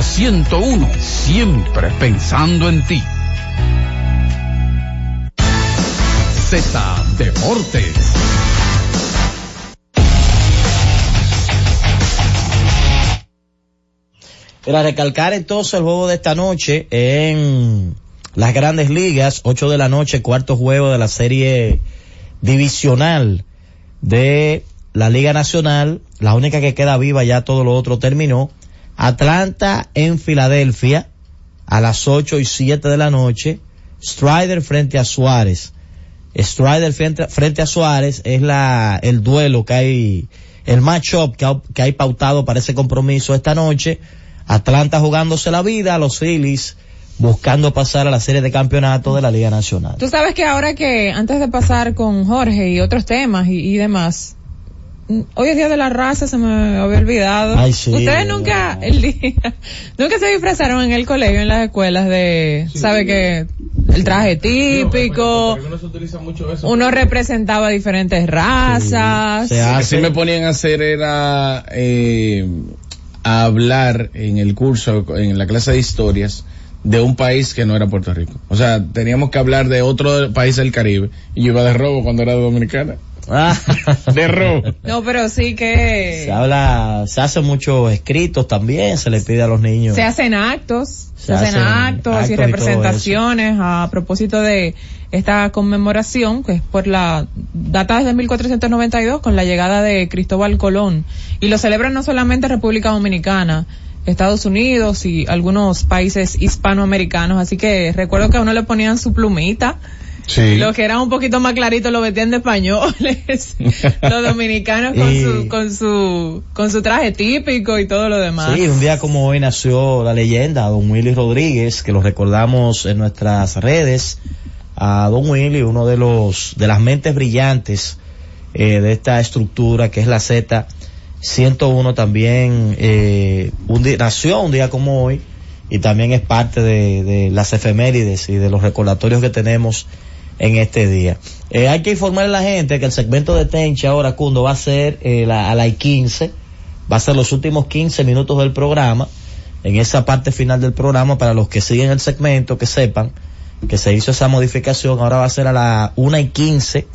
Z101, siempre pensando en ti. Z Deportes. Para recalcar entonces el juego de esta noche en las grandes ligas, 8 de la noche, cuarto juego de la serie divisional de la Liga Nacional, la única que queda viva, ya todo lo otro terminó. Atlanta en Filadelfia a las 8 y 7 de la noche Strider frente a Suárez. Strider frente, frente a Suárez es la, el duelo que hay, el matchup que, ha- que hay pautado para ese compromiso esta noche. Atlanta jugándose la vida, los Phillies buscando pasar a la serie de campeonato de la Liga Nacional. Tú sabes que ahora que antes de pasar con Jorge y otros temas y, demás, hoy es día de la raza, se me había olvidado. Ay, sí, Ustedes de nunca, el día, (laughs) nunca se disfrazaron en el colegio, en las escuelas de, sabe que el traje típico, No se utiliza mucho eso. uno representaba diferentes razas. Lo que sí me ponían a hacer era eh, a hablar en el curso, en la clase de historias, de un país que no era Puerto Rico. O sea, teníamos que hablar de otro país del Caribe. Y yo iba de robo cuando era dominicana. De robo. No, pero sí que Se habla, se hacen muchos escritos también, se le pide a los niños. se hacen actos, se, Se hacen, hacen actos, actos y representaciones a propósito de esta conmemoración que es por la data desde 1492 con la llegada de Cristóbal Colón y lo celebran no solamente República Dominicana, Estados Unidos y algunos países hispanoamericanos, así que recuerdo que a uno le ponían su plumita. Sí. Los que eran un poquito más claritos lo vestían de españoles, (laughs) los dominicanos con Y- su, con su, con su traje típico y todo lo demás. Sí, un día como hoy nació la leyenda, don Willy Rodríguez, que lo recordamos en nuestras redes. A don Willy, uno de los, de las mentes brillantes eh, de esta estructura que es la Z 101 también, eh, un día, nació un día como hoy y también es parte de, de las efemérides y de los recordatorios que tenemos en este día. Eh, hay que informar a la gente que el segmento de Tenche ahora, Cundo, va a ser eh, la- a las 15, va a ser los últimos 15 minutos del programa, en esa parte final del programa, para los que siguen el segmento, que sepan que se hizo esa modificación, ahora va a ser a las 1 y 15,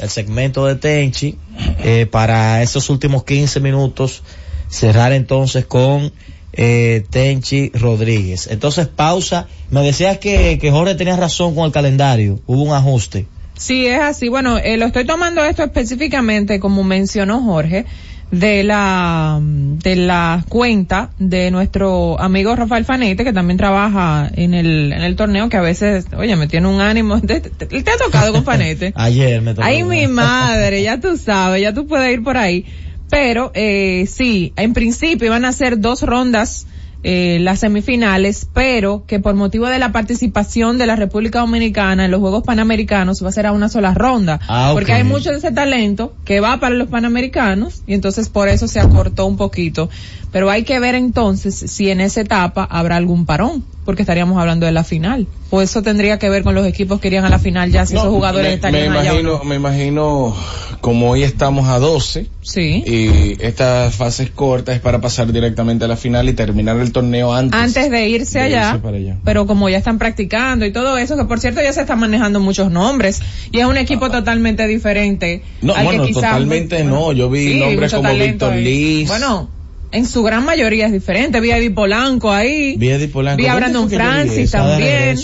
el segmento de Tenchi, eh, para esos últimos 15 minutos, cerrar entonces con eh, Tenchi Rodríguez. Entonces, pausa. Me decías que, que Jorge tenía razón con el calendario. Hubo un ajuste. Sí, es así. Bueno, eh, lo estoy tomando esto específicamente, como mencionó Jorge, de la, de la cuenta de nuestro amigo Rafael Fanete, que también trabaja en el, en el torneo, que a veces, oye, me tiene un ánimo. (laughs) ¿Te, te- te ha tocado con Fanete? (laughs) Ayer me tocó. Ay, mi madre, ya tú sabes, ya tú puedes ir por ahí. Pero, eh, sí, en principio iban a ser dos rondas, eh, las semifinales, pero que por motivo de la participación de la República Dominicana en los Juegos Panamericanos va a ser a una sola ronda. Ah. Porque hay mucho de ese talento que va para los Panamericanos y entonces por eso se acortó un poquito. Pero hay que ver entonces si en esa etapa habrá algún parón, porque estaríamos hablando de la final. O eso tendría que ver con los equipos que irían a la final ya si No, esos jugadores me, me estarían allá o imagino, no. me imagino, como hoy estamos a 12, Sí. y estas fases cortas es para pasar directamente a la final y terminar el torneo antes. antes de irse de allá, irse para allá. pero como ya están practicando y todo eso, que por cierto ya se están manejando muchos nombres y es un equipo totalmente diferente. No, al que bueno, quizás- totalmente no. Yo vi Sí, nombres como Víctor. Liz. Bueno, en su gran mayoría es diferente. Vi a Eddie Polanco ahí. Vi a Eddie Polanco. Vi a ¿Dónde Brandon Francis también.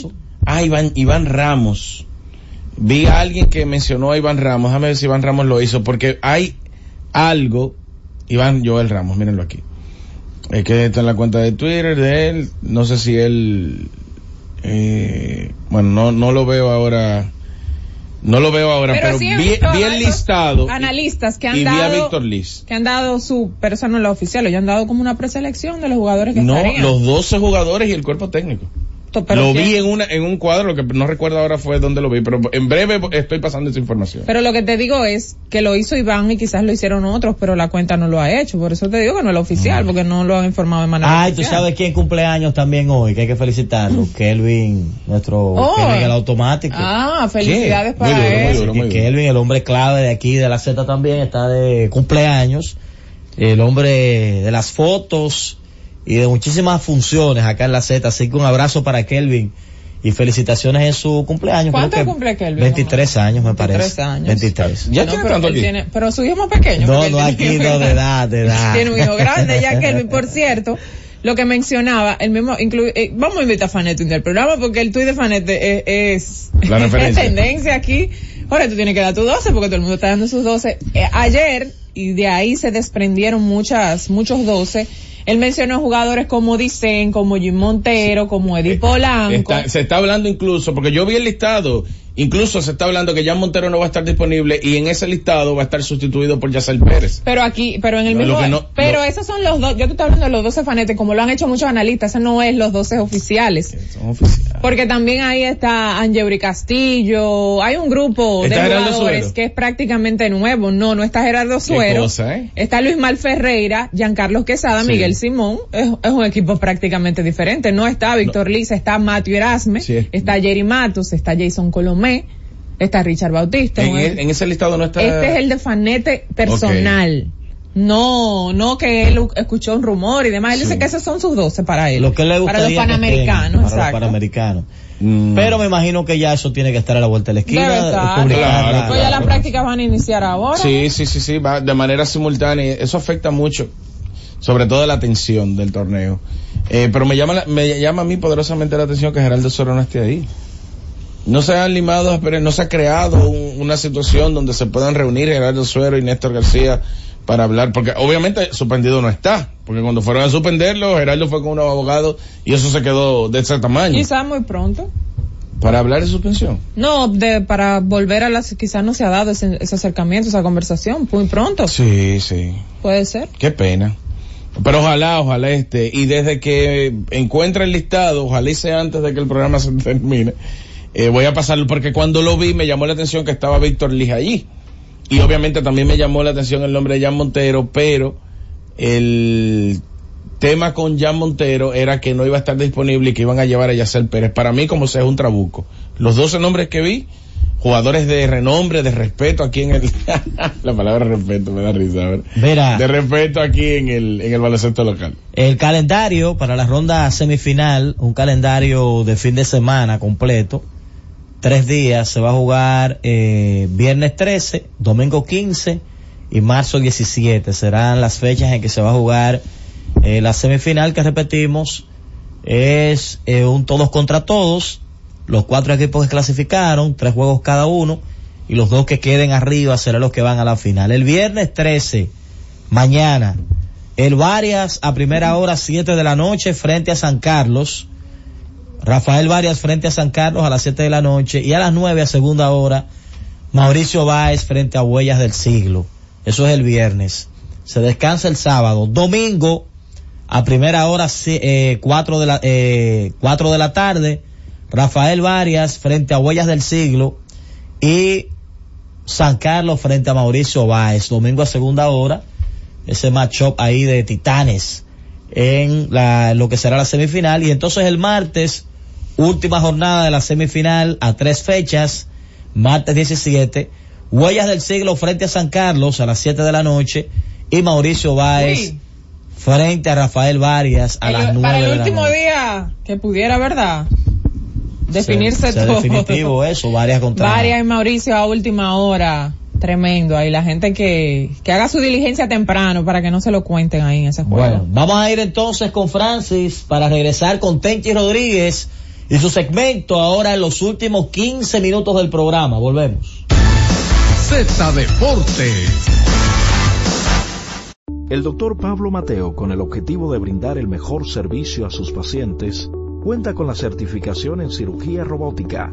Ah, Iván, Iván Ramos. Vi a alguien que mencionó a Iván Ramos. Déjame ver si Iván Ramos lo hizo, porque hay algo. Iván Joel Ramos, mírenlo aquí. Es que está en la cuenta de Twitter de él. No sé si él. Eh, bueno, no, no lo veo ahora. No lo veo ahora, pero, sí vi a el esos listado. Analistas que han y a dado, Víctor Liz. que han dado su, pero eso no es lo oficial, ellos han dado como una preselección de los jugadores que No, estarían. los 12 jugadores y el cuerpo técnico. Pero lo vi en una en un cuadro, lo que no recuerdo ahora fue donde lo vi, pero en breve estoy pasando esa información. Pero lo que te digo es que lo hizo Iván y quizás lo hicieron otros, pero la cuenta no lo ha hecho. Por eso te digo que no es lo oficial, porque no lo han informado de manera Ay, tú oficial. sabes quién cumpleaños también hoy, que hay que felicitarlo. Kelvin, nuestro Oh. Kelvin el automático. Ah, felicidades ¿Qué? para Muy duro, él. muy duro, muy duro. Kelvin, el hombre clave de aquí, de la Z también, está de cumpleaños. El hombre de las fotos y de muchísimas funciones acá en la Z. Así que un abrazo para Kelvin y felicitaciones en su cumpleaños. ¿Cuánto Creo que cumple Kelvin? 23 años me 23 parece. años. 23. No, pero él tiene- pero su hijo más pequeño. No, no, tiene- aquí no, de (laughs) edad, de edad. Tiene un hijo grande ya, (laughs) Kelvin. Por cierto, lo que mencionaba, el mismo, inclu- eh, vamos a invitar a Fanete al programa porque el tuit de Fanete es, es, La es tendencia aquí. Ahora tú tienes que dar tu 12 porque todo el mundo está dando sus 12. Eh, ayer, y de ahí se desprendieron muchas, muchos 12, Él mencionó jugadores como Dicen, como Jim Montero, como Eddie Polanco. Está- se está hablando incluso, porque yo vi el listado, incluso se está hablando que Jan Montero no va a estar disponible y en ese listado va a estar sustituido por Yacel Pérez. Pero aquí, pero en el No, mismo, que no- pero esos son los dos, yo te estoy hablando de los 12 fanetes, como lo han hecho muchos analistas, eso no es los 12 oficiales. Porque también ahí está Angeuri Castillo, hay un grupo de ¿Está Gerardo jugadores que es prácticamente nuevo, no, no está Gerardo Suero, cosa, ¿eh? está Luis Mal Ferreira, Giancarlos Quesada, Sí. Miguel Simón, es, es un equipo prácticamente diferente, no está Víctor Liza, está Matthew Erasme, está Jerry Matos, está Jason Colomé, está Richard Bautista. En, ese listado no está. este es el de fanete personal. No, no que él escuchó un rumor y demás. Él dice que esos son sus 12 para él. Lo que le para los panamericanos, para los panamericanos. Mm. Pero me imagino que ya eso tiene que estar a la vuelta de la esquina. Debe estar. Claro, la- Pues ya las prácticas van a iniciar ahora. Sí, sí, sí, sí, va de manera simultánea. Eso afecta mucho, sobre todo la atención del torneo. Eh, pero me llama, la- me llama a mí poderosamente la atención que Geraldo Soro no esté ahí. No se han limado, pero no se ha creado un- una situación donde se puedan reunir Gerardo Suero y Néstor García para hablar, porque obviamente suspendido no está, porque cuando fueron a suspenderlo, Gerardo fue con unos abogados y eso se quedó de ese tamaño. Quizás muy pronto. Para hablar de suspensión. No, de, para volver a las, quizás no se ha dado ese, ese acercamiento, esa conversación, muy pronto. Sí, sí. Puede ser. Qué pena. Pero ojalá, ojalá este, y desde que encuentre el listado, ojalá y sea antes de que el programa se termine, eh, voy a pasarlo, porque cuando lo vi me llamó la atención que estaba Víctor Lija allí. Y obviamente también me llamó la atención el nombre de Jan Montero, pero el tema con Jan Montero era que no iba a estar disponible y que iban a llevar a Yacel Pérez. Para mí, como sea, es un trabuco. Los 12 nombres que vi, jugadores de renombre, de respeto aquí en el... (laughs) la palabra respeto me da risa, a ver. Mira. De respeto aquí en el, en el baloncesto local. El calendario para la ronda semifinal, un calendario de fin de semana completo. Tres días, se va a jugar eh, viernes 13, domingo 15 y marzo 17. Serán las fechas en que se va a jugar eh, la semifinal que repetimos. Es eh, un todos contra todos. Los cuatro equipos que clasificaron, tres juegos cada uno. Y los dos que queden arriba serán los que van a la final. El viernes 13, mañana, el Varias a primera hora, 7 de la noche, frente a San Carlos. Rafael Varias frente a San Carlos a las 7 de la noche. Y a las 9 a segunda hora, Mauricio Báez frente a Huellas del Siglo. Eso es el viernes. Se descansa el sábado. Domingo, a primera hora, 4 de la, eh, 4 de la tarde, Rafael Varias frente a Huellas del Siglo. Y San Carlos frente a Mauricio Báez. Domingo a segunda hora ese matchup ahí de titanes en la, lo que será la semifinal y entonces el martes última jornada de la semifinal a tres fechas martes 17 Huellas del Siglo frente a San Carlos a las 7 de la noche y Mauricio Báez Uy. frente a Rafael Varias a El- las 9 para el de la último noche. día que pudiera, ¿verdad? Definirse todo. definitivo eso Varias contra Varias y Mauricio a última hora. Tremendo ahí. La gente que, que haga su diligencia temprano para que no se lo cuenten ahí en ese juego. Bueno, vamos a ir entonces con Francis para regresar con Tenchi Rodríguez y su segmento ahora en los últimos 15 minutos del programa. Volvemos. Z Deportes. El doctor Pablo Mateo, con el objetivo de brindar el mejor servicio a sus pacientes, cuenta con la certificación en cirugía robótica,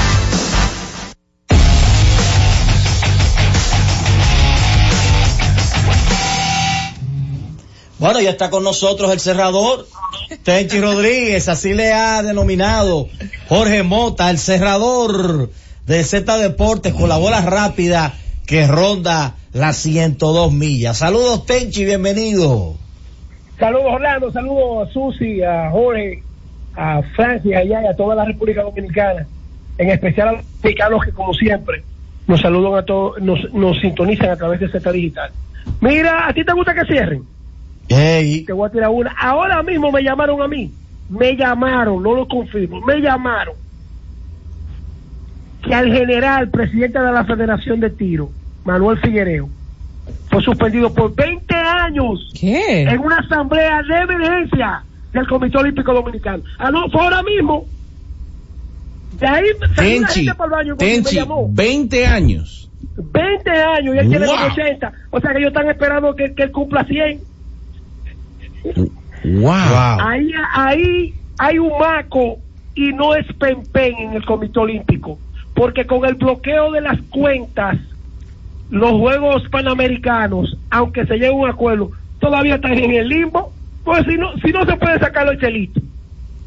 Bueno, ya está con nosotros el cerrador, Tenchi Rodríguez, así le ha denominado Jorge Mota, el cerrador de Z Deportes con la bola rápida que ronda las 102 millas. Saludos Tenchi, bienvenido. Saludos Orlando, saludos a Susi, a Jorge, a Francia, allá y a toda la República Dominicana, en especial a los mexicanos que como siempre nos saludan a todos, nos, nos sintonizan a través de Z Digital. Mira, ¿a ti te gusta que cierren? Te voy a tirar una. Ahora mismo me llamaron a mí. Me llamaron, no lo confirmo. Me llamaron que al general, presidente de la Federación de Tiro, Manuel Figuereo, fue suspendido por 20 años ¿Qué? en una asamblea de emergencia del Comité Olímpico Dominicano. Ah, no, fue ahora mismo. De ahí salió una Tenchi, gente para el baño cuando me Tenchi, llamó. 20 años. 20 años y él tiene Wow. como 80. O sea que ellos están esperando que, que él cumpla 100. Wow. Ahí, ahí hay un maco y no es pen-pen en el Comité Olímpico, porque con el bloqueo de las cuentas, los Juegos Panamericanos, aunque se llegue a un acuerdo, todavía están en el limbo, pues si no, si no se puede sacar los chelitos.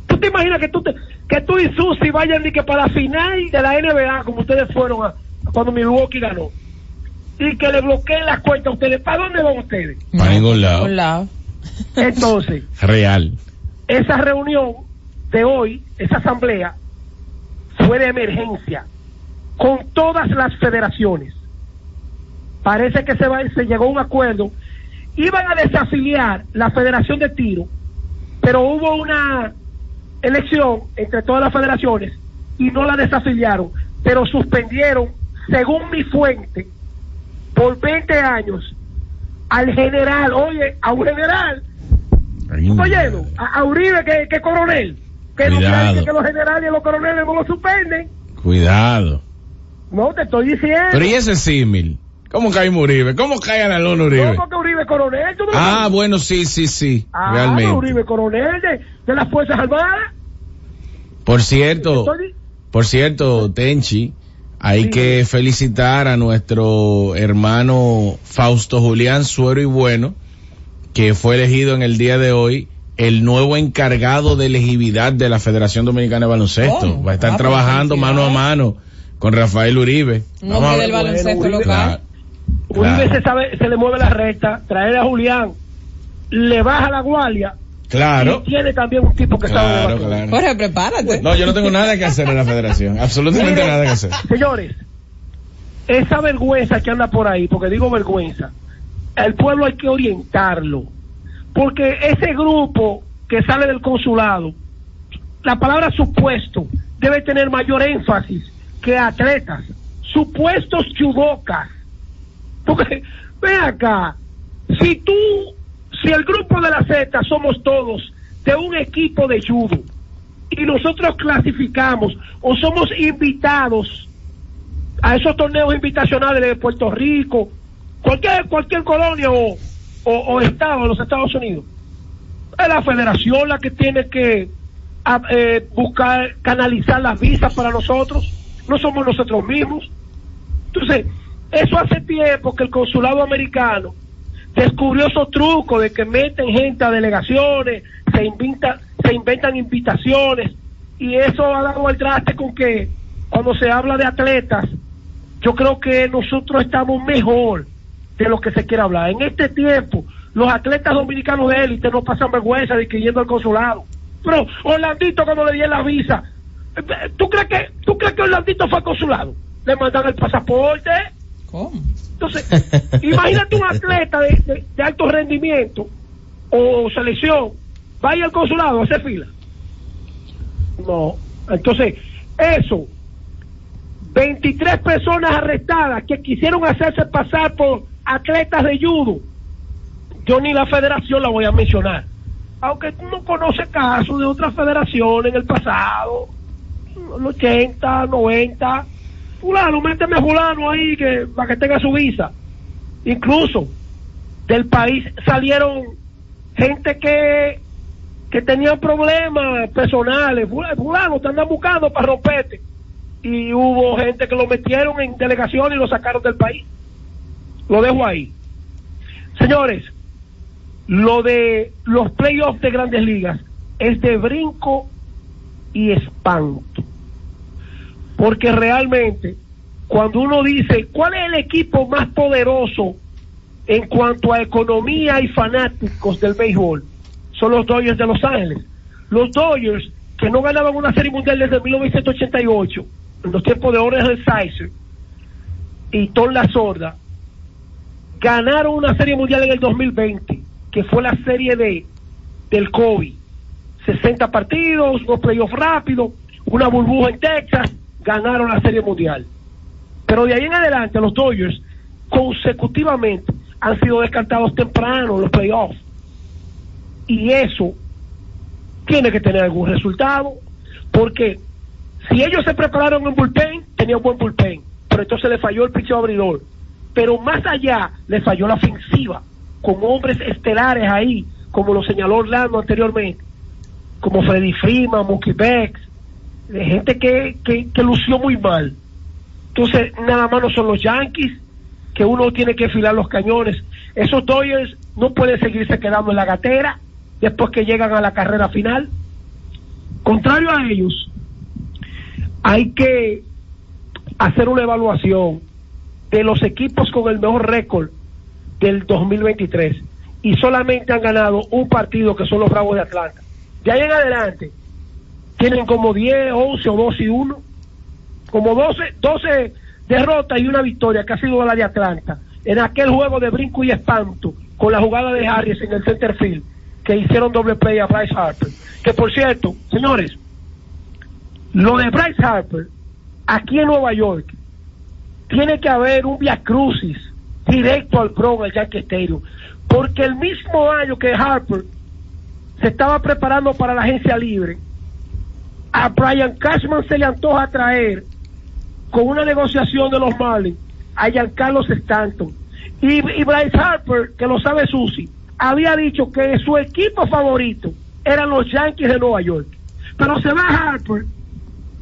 ¿Tú te imaginas que tú, te- que tú y Susi vayan ni que para la final de la NBA, como ustedes fueron a, cuando Milwaukee ganó, y que le bloqueen las cuentas a ustedes? ¿Para dónde van ustedes? Para ningún lado. Entonces, Real. esa reunión de hoy, esa asamblea, fue de emergencia con todas las federaciones. Parece que se, va, se llegó a un acuerdo. Iban a desafiliar la Federación de Tiro, pero hubo una elección entre todas las federaciones y no la desafiliaron, pero suspendieron, según mi fuente, por 20 años al general, oye, a un general oyendo, a, a Uribe que, que coronel, que, no crean que los generales y los coroneles no lo suspenden. Cuidado. No, te estoy diciendo. Pero y ese símil. ¿Cómo cae Uribe? ¿Cómo cae a la lona Uribe? ¿Cómo que Uribe coronel? ¿Tú no Ah, bueno, sí, sí, sí. Ah, realmente. Uribe coronel de, de las Fuerzas Armadas. Por cierto, por cierto, Tenchi, hay que felicitar a nuestro hermano Fausto Julián Suero y Bueno, que fue elegido en el día de hoy el nuevo encargado de elegibilidad de la Federación Dominicana de Baloncesto. Oh, Va a estar ah, pues, trabajando mano a mano con Rafael Uribe. Un hombre del baloncesto Uribe. local. Uribe Claro. se sabe, se le mueve la recta, traer a Julián, le baja la guardia. Claro. Y tiene también un tipo que Claro, claro. Jorge, prepárate. No, yo no tengo nada que hacer en la federación. Absolutamente Mire, nada que hacer. Señores, esa vergüenza que anda por ahí, porque digo vergüenza, el pueblo hay que orientarlo. Porque ese grupo que sale del consulado, la palabra supuesto debe tener mayor énfasis que atletas, supuestos judocas. Porque, ven acá, si tú, si el grupo de la Z somos todos de un equipo de judo y nosotros clasificamos o somos invitados a esos torneos invitacionales de Puerto Rico, cualquier, cualquier colonia o, o, estado de los Estados Unidos, Es la federación la que tiene que eh, buscar, canalizar las visas para nosotros. No somos nosotros mismos. Entonces, eso hace tiempo que el consulado americano descubrió esos trucos de que meten gente a delegaciones, se invita, se inventan invitaciones y eso ha dado al traste con que cuando se habla de atletas, yo creo que nosotros estamos mejor de lo que se quiere hablar. En este tiempo, los atletas dominicanos de élite no pasan vergüenza de que yendo al consulado. Pero Orlandito cuando le dieron la visa, ¿tú crees que tú crees que Orlandito fue al consulado? Le mandan el pasaporte. Entonces, (laughs) imagínate un atleta de, alto rendimiento o selección, vaya al consulado a hacer fila. No, entonces, eso, 23 personas arrestadas que quisieron hacerse pasar por atletas de judo. Yo ni la federación la voy a mencionar. Aunque tú no conoces casos de otras federaciones en el pasado, los 80, 90. Fulano, méteme a fulano ahí que, para que tenga su visa. Incluso del país salieron gente que, que tenía problemas personales. Fulano, te andan buscando para romperte. Y hubo gente que lo metieron en delegación y lo sacaron del país. Lo dejo ahí. Señores, lo de los playoffs de grandes ligas es de brinco y espanto. Porque realmente, cuando uno dice, ¿cuál es el equipo más poderoso en cuanto a economía y fanáticos del béisbol? Son los Dodgers de Los Ángeles. Los Dodgers, que no ganaban una serie mundial desde 1988, en los tiempos de Oren Sizer y Tom La Sorda, ganaron una serie mundial en el 2020, que fue la serie de del COVID. 60 partidos, unos playoffs rápidos, una burbuja en Texas, ganaron la serie mundial. Pero de ahí en adelante los Dodgers consecutivamente han sido descartados temprano en los playoffs. Y eso tiene que tener algún resultado, porque si ellos se prepararon en bullpen, tenían buen bullpen, pero entonces le falló el picheo abridor. Pero más allá, le falló la ofensiva, con hombres estelares ahí, como lo señaló Orlando anteriormente, como Freddy Freeman, Mookie Becks, de gente que, que, lució muy mal. Entonces, nada más no son los Yankees, que uno tiene que filar los cañones. Esos Dodgers no pueden seguirse quedando en la gatera después que llegan a la carrera final. Contrario a ellos, hay que hacer una evaluación de los equipos con el mejor récord del 2023 y solamente han ganado un partido que son los Bravos de Atlanta. Ahí en adelante tienen como 10, 11 o 12 y 1, como 12, 12 derrotas y una victoria que ha sido la de Atlanta. En aquel juego de brinco y espanto con la jugada de Harris en el center field que hicieron doble play a Bryce Harper. Que por cierto, señores, lo de Bryce Harper aquí en Nueva York tiene que haber un via crucis directo al Bronx, al Yankee Stadium, porque el mismo año que Harper se estaba preparando para la agencia libre, a Brian Cashman se le antoja traer con una negociación de los Marlins a Giancarlos Stanton. Y, y Bryce Harper, que lo sabe Susi, había dicho que su equipo favorito eran los Yankees de Nueva York. Pero se va Harper,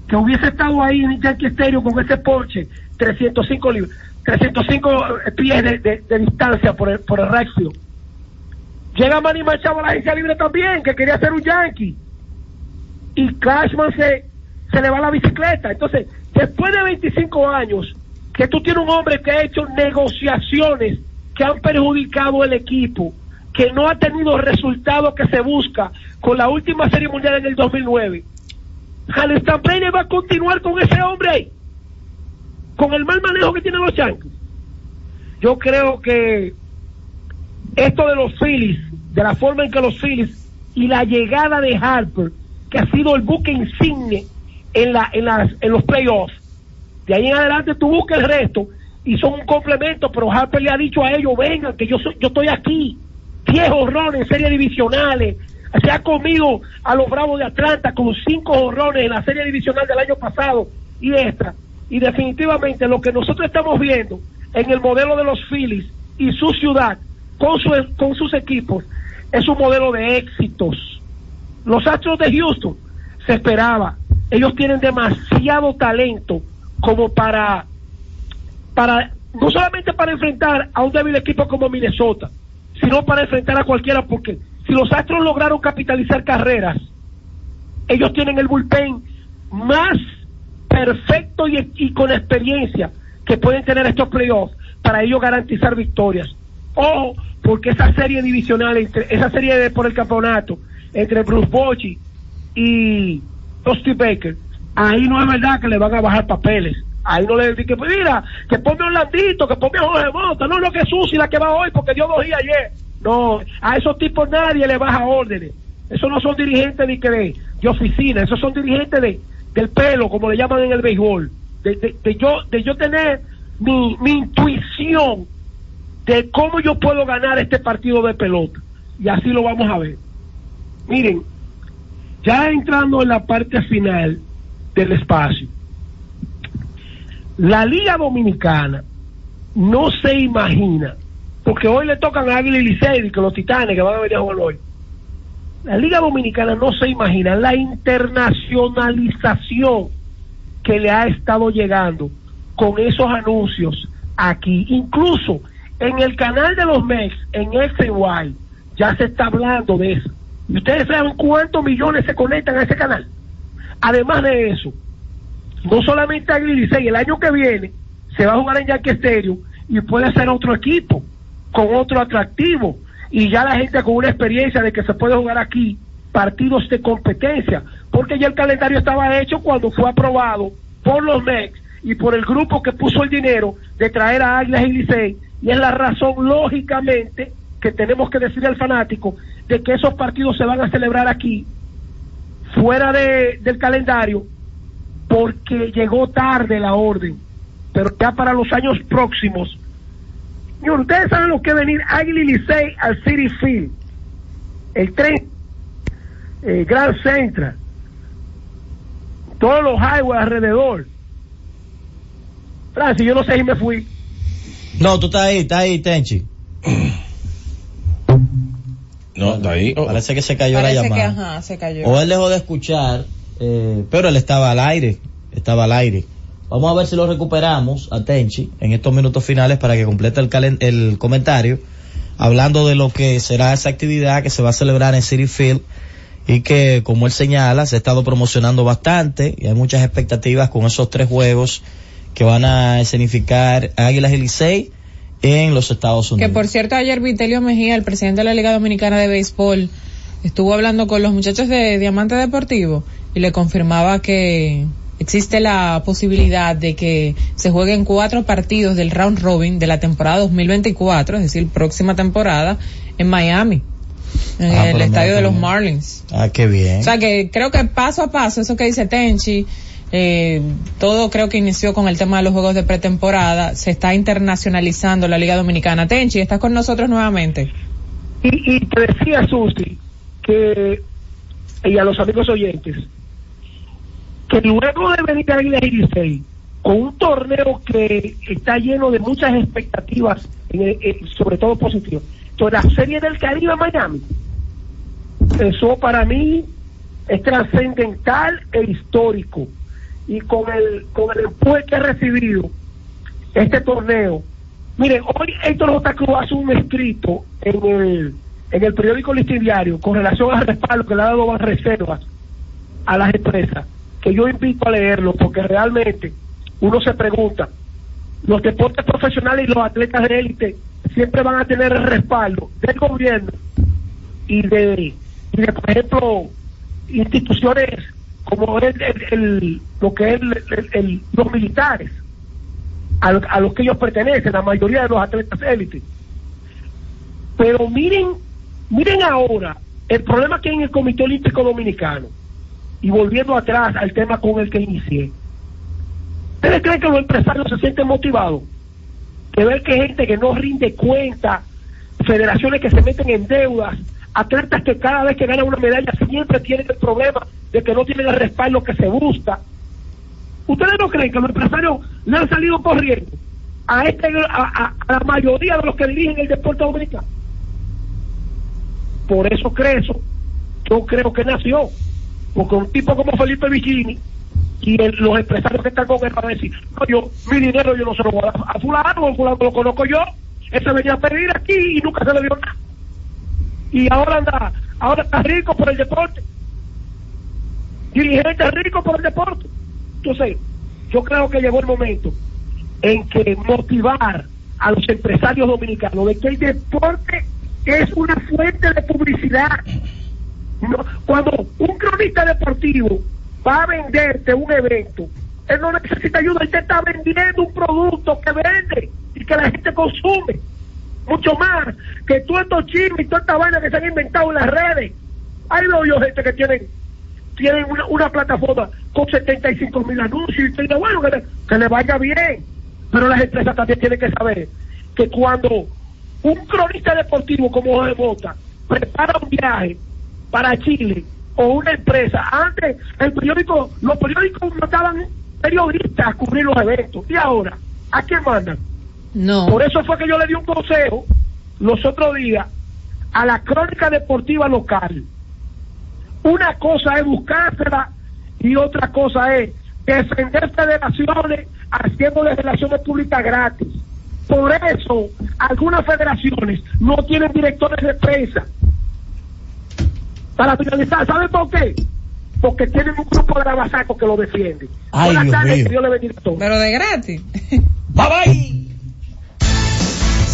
que hubiese estado ahí en Yankee Stadium con ese Porsche, 305 libras, 305 pies de, distancia por el, por el field. Llega Manny Machado a la agencia libre también, que quería ser un Yankee. Y Cashman se, se le va la bicicleta. Entonces, después de 25 años, que tú tienes un hombre que ha hecho negociaciones que han perjudicado el equipo, que no ha tenido el resultado que se busca con la última serie mundial en el 2009. Halistan Brainer va a continuar con ese hombre ahí, con el mal manejo que tienen los Yankees. Yo creo que esto de los Phillies, de la forma en que los Phillies y la llegada de Harper, que ha sido el buque insigne en, la, en, las, en los playoffs, de ahí en adelante tú buscas el resto y son un complemento, pero Harper le ha dicho a ellos, vengan, que yo, soy, yo estoy aquí, 10 horrones en series divisionales, se ha comido a los Bravos de Atlanta con cinco horrones en la serie divisional del año pasado y esta. Y definitivamente lo que nosotros estamos viendo en el modelo de los Phillies y su ciudad con, su- con sus equipos es un modelo de éxitos. Los Astros de Houston se esperaba. Ellos tienen demasiado talento como para, para, no solamente para enfrentar a un débil equipo como Minnesota, sino para enfrentar a cualquiera, porque si los Astros lograron capitalizar carreras, ellos tienen el bullpen más perfecto y, con experiencia que pueden tener estos playoffs para ellos garantizar victorias. Ojo, porque esa serie divisional, entre, esa serie de, por el campeonato entre Bruce Bochy y Dusty Baker, ahí no es verdad que le van a bajar papeles. Ahí no le dicen que, mira, que ponme a Orlandito, que ponme a Jorge Mota, no lo que es Susi la que va hoy porque dio dos días ayer. No, a esos tipos nadie le baja órdenes. Esos no son dirigentes de, de, de oficina, esos son dirigentes de, del pelo, como le llaman en el béisbol. De, de, de yo, de yo tener mi, mi intuición de cómo yo puedo ganar este partido de pelota. Y así lo vamos a ver. Miren, ya entrando en la parte final del espacio, la Liga Dominicana no se imagina, porque hoy le tocan a Águila y Licey, que los titanes que van a venir a jugar hoy. La Liga Dominicana no se imagina la internacionalización que le ha estado llegando con esos anuncios aquí. Incluso en el canal de los MEX, en XY, ya se está hablando de eso. ¿Y ustedes saben cuántos millones se conectan a ese canal? Además de eso, no solamente y Licey, el año que viene se va a jugar en Yankee Stadium y puede ser otro equipo con otro atractivo y ya la gente con una experiencia de que se puede jugar aquí partidos de competencia, porque ya el calendario estaba hecho cuando fue aprobado por los MEX y por el grupo que puso el dinero de traer a Águilas y Licey y es la razón lógicamente que tenemos que decirle al fanático de que esos partidos se van a celebrar aquí fuera de, del calendario porque llegó tarde la orden. Pero ya para los años próximos Señor, ustedes saben lo que es venir Águila y Licey al City Field el tren eh, Grand Central todos los highways alrededor. Francis, yo no sé si me fui. No, tú estás ahí, estás ahí, Tenchi. (clears throat) No, está ahí. Oh. Parece que se cayó Parece la que, llamada. ajá, se cayó. O él dejó de escuchar, eh, pero él estaba al aire, estaba al aire. Vamos a ver si lo recuperamos a Tenchi en estos minutos finales para que complete el, calen- el comentario, hablando de lo que será esa actividad que se va a celebrar en City Field y que, como él señala, se ha estado promocionando bastante y hay muchas expectativas con esos tres juegos que van a escenificar Águilas y Licey en los Estados Que Unidos. por cierto, ayer Vitelio Mejía, el presidente de la Liga Dominicana de Béisbol, estuvo hablando con los muchachos de Diamante Deportivo y le confirmaba que existe la posibilidad de que se jueguen cuatro partidos del round robin de la temporada 2024, es decir, próxima temporada, en Miami, en Ah, el estadio de los. Marlins. Ah, qué bien. O sea que creo que paso a paso, eso que dice Tenchi, eh, todo creo que inició con el tema de los juegos de pretemporada, se está internacionalizando la Liga Dominicana. Tenchi, estás con nosotros nuevamente. Y, y te decía, Susi, que, y a los amigos oyentes, que luego de venir a Águila y Licey, con un torneo que está lleno de muchas expectativas, eh, sobre todo positivas, entonces la Serie del Caribe a Miami, eso para mí es trascendental e histórico. Y con el, con el empuje que ha recibido este torneo, Miren, hoy Héctor J. Cruz hace un escrito en el, en el periódico Listín Diario con relación al respaldo que le ha dado Ban Reservas a las empresas, que yo invito a leerlo porque realmente uno se pregunta, los deportes profesionales y los atletas de élite siempre van a tener el respaldo del gobierno y de, y de por ejemplo, instituciones como el, el- el- lo que es los militares a, a los que ellos pertenecen, la mayoría de los atletas élite. Pero miren, miren ahora el problema que hay en el Comité Olímpico Dominicano, y volviendo atrás al tema con el que inicié. ¿Ustedes creen que los empresarios se sienten motivados de ver que gente que no rinde cuenta, federaciones que se meten en deudas, atletas que cada vez que ganan una medalla siempre tienen el problema de que no tienen el respaldo que se busca? ¿Ustedes no creen que los empresarios le han salido corriendo a, este, a, a- la mayoría de los que dirigen el deporte dominicano? por eso Creso, yo creo que nació, porque un tipo como Felipe Vicini y los empresarios que están con él van a decir, no, yo, mi dinero yo no se lo voy a dar a fulano, fulano lo conozco yo, ese venía a pedir aquí y nunca se le dio nada. Y ahora anda, ahora está rico por el deporte. Dirigente rico por el deporte. Entonces, yo creo que llegó el momento en que motivar a los empresarios dominicanos de que el deporte es una fuente de publicidad. No, cuando un cronista deportivo va a venderte un evento, él no necesita ayuda, él te está vendiendo un producto que vende y que la gente consume. Mucho más que todos estos chismes y toda esta vaina que se han inventado en las redes. Hay yo gente que tienen tienen una, plataforma con 75 mil anuncios y digo, bueno, que le, que le vaya bien. Pero las empresas también tienen que saber que cuando un cronista deportivo como Jorge Bota prepara un viaje para Chile o una empresa, antes el periódico, los periódicos mandaban periodistas a cubrir los eventos y ahora, ¿a quién mandan? No. Por eso fue que yo le di un consejo los otros días a la crónica deportiva local. Una cosa es buscársela y otra cosa es defender federaciones haciéndole relaciones públicas gratis. Por eso, algunas federaciones no tienen directores de prensa. Para finalizar, ¿saben por qué? Porque tienen un grupo de abasacos que lo defiende. Ay, Buenas Dios tardes, mío. que Dios le bendiga a todos. Pero de gratis. Bye bye.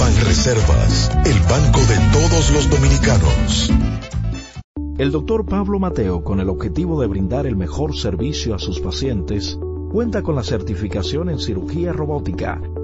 Banreservas, el banco de todos los dominicanos. El doctor Pablo Mateo, con el objetivo de brindar el mejor servicio a sus pacientes, cuenta con la certificación en cirugía robótica,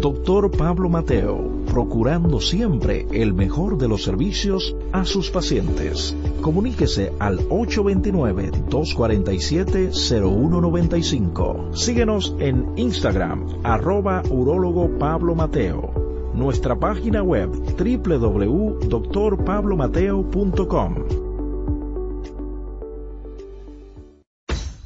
Doctor Pablo Mateo, procurando siempre el mejor de los servicios a sus pacientes. Comuníquese al 829-247-0195. Síguenos en Instagram, arroba urólogo Pablo Mateo. Nuestra página web www.drpablomateo.com.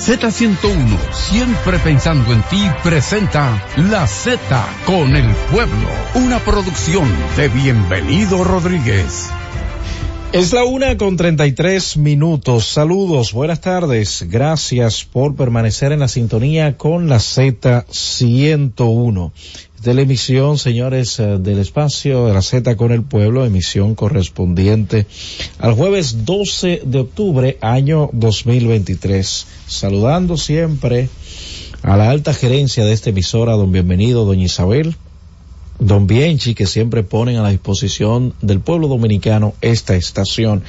Z101, siempre pensando en ti, presenta La Z con el pueblo, una producción de Bienvenido Rodríguez. Es la una con 33 minutos. Saludos, buenas tardes. Gracias por permanecer en la sintonía con la Z101. De la emisión, señores, eh, del espacio de la Z con el pueblo, emisión correspondiente al jueves 12 de octubre, año 2023. Saludando siempre a la alta gerencia de esta emisora, don bienvenido, doña Isabel, don Bienchi, que siempre ponen a la disposición del pueblo dominicano esta estación.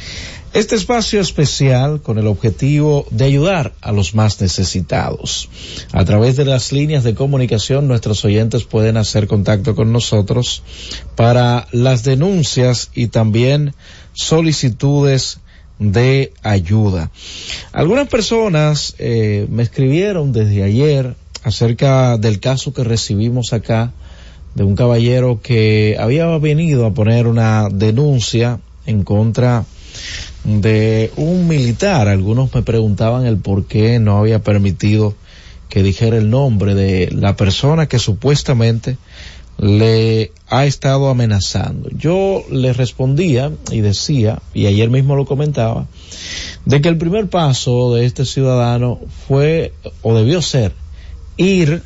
Este espacio especial con el objetivo de ayudar a los más necesitados. A través de las líneas de comunicación, nuestros oyentes pueden hacer contacto con nosotros para las denuncias y también solicitudes de ayuda. Algunas personas eh, me escribieron desde ayer acerca del caso que recibimos acá de un caballero que había venido a poner una denuncia en contra de un militar. Algunos me preguntaban el por qué no había permitido que dijera el nombre de la persona que supuestamente le ha estado amenazando. Yo le respondía y decía, y ayer mismo lo comentaba, de que el primer paso de este ciudadano fue o debió ser ir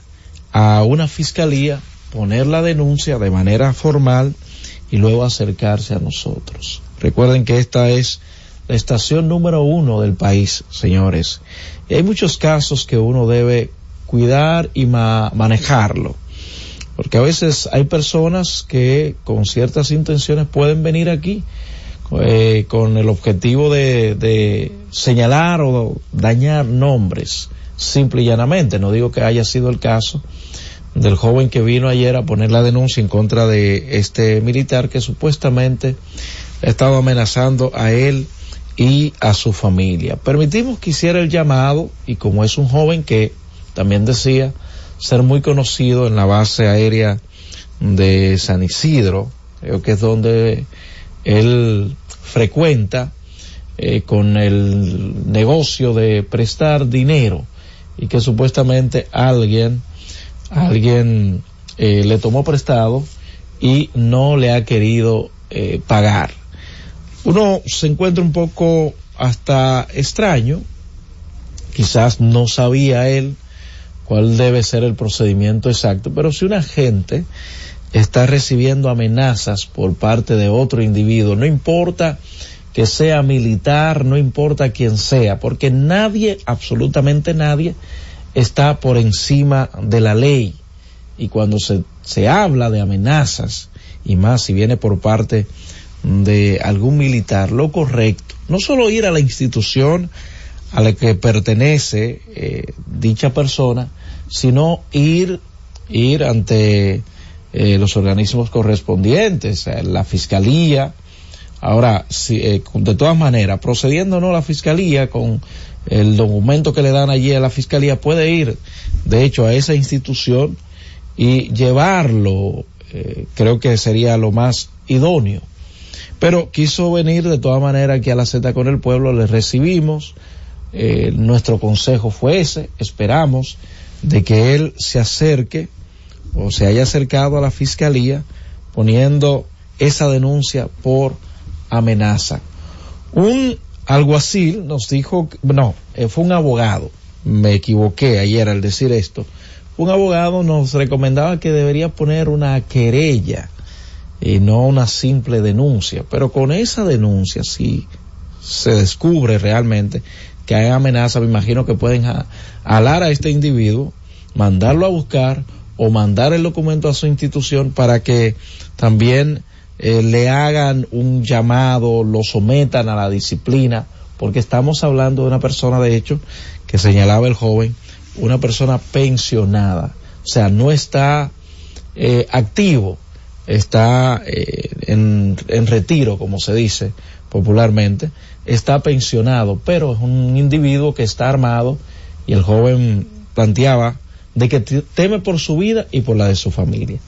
a una fiscalía, poner la denuncia de manera formal y luego acercarse a nosotros. Recuerden que esta es la estación número uno del país, señores. Y hay muchos casos que uno debe cuidar y manejarlo. Porque a veces hay personas que con ciertas intenciones pueden venir aquí eh, con el objetivo de, señalar o dañar nombres, simple y llanamente. No digo que haya sido el caso del joven que vino ayer a poner la denuncia en contra de este militar que supuestamente estado amenazando a él y a su familia. Permitimos que hiciera el llamado y como es un joven que también decía ser muy conocido en la base aérea de San Isidro, creo que es donde él frecuenta eh, con el negocio de prestar dinero y que supuestamente alguien, alguien eh, le tomó prestado y no le ha querido eh, pagar uno se encuentra un poco hasta extraño, quizás no sabía él cuál debe ser el procedimiento exacto, pero si una gente está recibiendo amenazas por parte de otro individuo, no importa que sea militar, no importa quién sea, porque nadie, absolutamente nadie, está por encima de la ley. Y cuando se, se habla de amenazas, y más si viene por parte de algún militar, lo correcto, no solo ir a la institución a la que pertenece eh, dicha persona, sino ir, ir ante eh, los organismos correspondientes, eh, la fiscalía. Ahora, si, de todas maneras, procediendo no la fiscalía con el documento que le dan allí a la fiscalía, puede ir, de hecho, a esa institución y llevarlo, creo que sería lo más idóneo pero quiso venir de todas maneras aquí a la Z con el pueblo, le recibimos, eh, nuestro consejo fue ese, esperamos de que él se acerque o se haya acercado a la fiscalía poniendo esa denuncia por amenaza. Un alguacil nos dijo, no, eh, fue un abogado, me equivoqué ayer al decir esto, un abogado nos recomendaba que debería poner una querella y no una simple denuncia. Pero con esa denuncia, si se descubre realmente que hay amenaza, me imagino que pueden alar a este individuo, mandarlo a buscar o mandar el documento a su institución para que también eh, le hagan un llamado, lo sometan a la disciplina, porque estamos hablando de una persona, de hecho, que señalaba el joven, una persona pensionada, o sea, no está eh, activo, está eh, en, en retiro, como se dice popularmente, está pensionado, pero es un individuo que está armado y el joven planteaba de que teme por su vida y por la de su familia.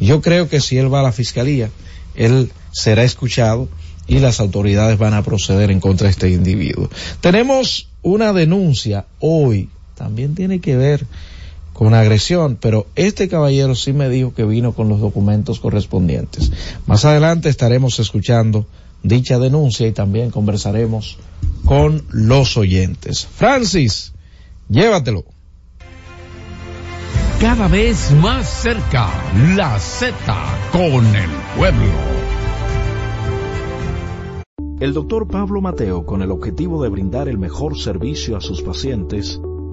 Yo creo que si él va a la fiscalía, él será escuchado y las autoridades van a proceder en contra de este individuo. Tenemos una denuncia hoy, también tiene que ver con agresión, pero este caballero sí me dijo que vino con los documentos correspondientes. Más adelante estaremos escuchando dicha denuncia y también conversaremos con los oyentes. Francis, llévatelo. Cada vez más cerca, la Z con el pueblo. El doctor Pablo Mateo, con el objetivo de brindar el mejor servicio a sus pacientes,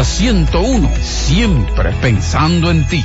Z101, siempre pensando en ti.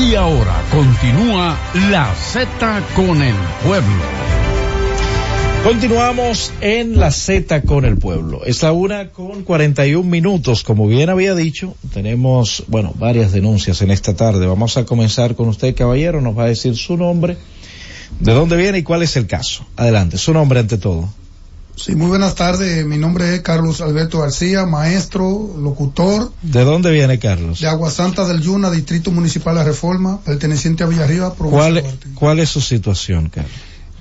Y ahora continúa la Z con el pueblo. Continuamos en la Z con el pueblo. Es la una con 41 minutos. Como bien había dicho, tenemos, bueno, varias denuncias en esta tarde. Vamos a comenzar con usted, caballero. Nos va a decir su nombre, de dónde viene y cuál es el caso. Adelante, su nombre ante todo. Sí, muy buenas tardes. Mi nombre es Carlos Alberto García, maestro, locutor. ¿De dónde viene Carlos? De Aguasanta del Yuna, Distrito Municipal de Reforma, perteneciente a Villarriba. ¿Cuál, ¿Cuál es su situación, Carlos?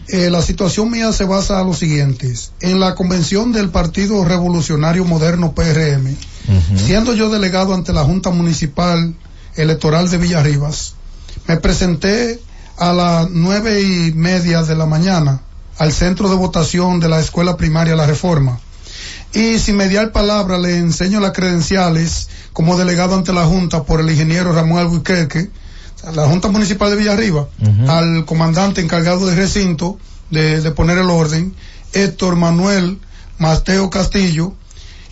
Eh, la situación mía se basa en lo siguiente. En la convención del Partido Revolucionario Moderno PRM, uh -huh. siendo yo delegado ante la Junta Municipal Electoral de Villarribas, me presenté a las nueve y media de la mañana al centro de votación de la escuela primaria La Reforma. Y sin mediar palabra le enseño las credenciales como delegado ante la Junta por el ingeniero Ramón Albuquerque, la Junta Municipal de Villarriba, uh -huh. al comandante encargado de recinto de, de, poner el orden, Héctor Manuel Mateo Castillo,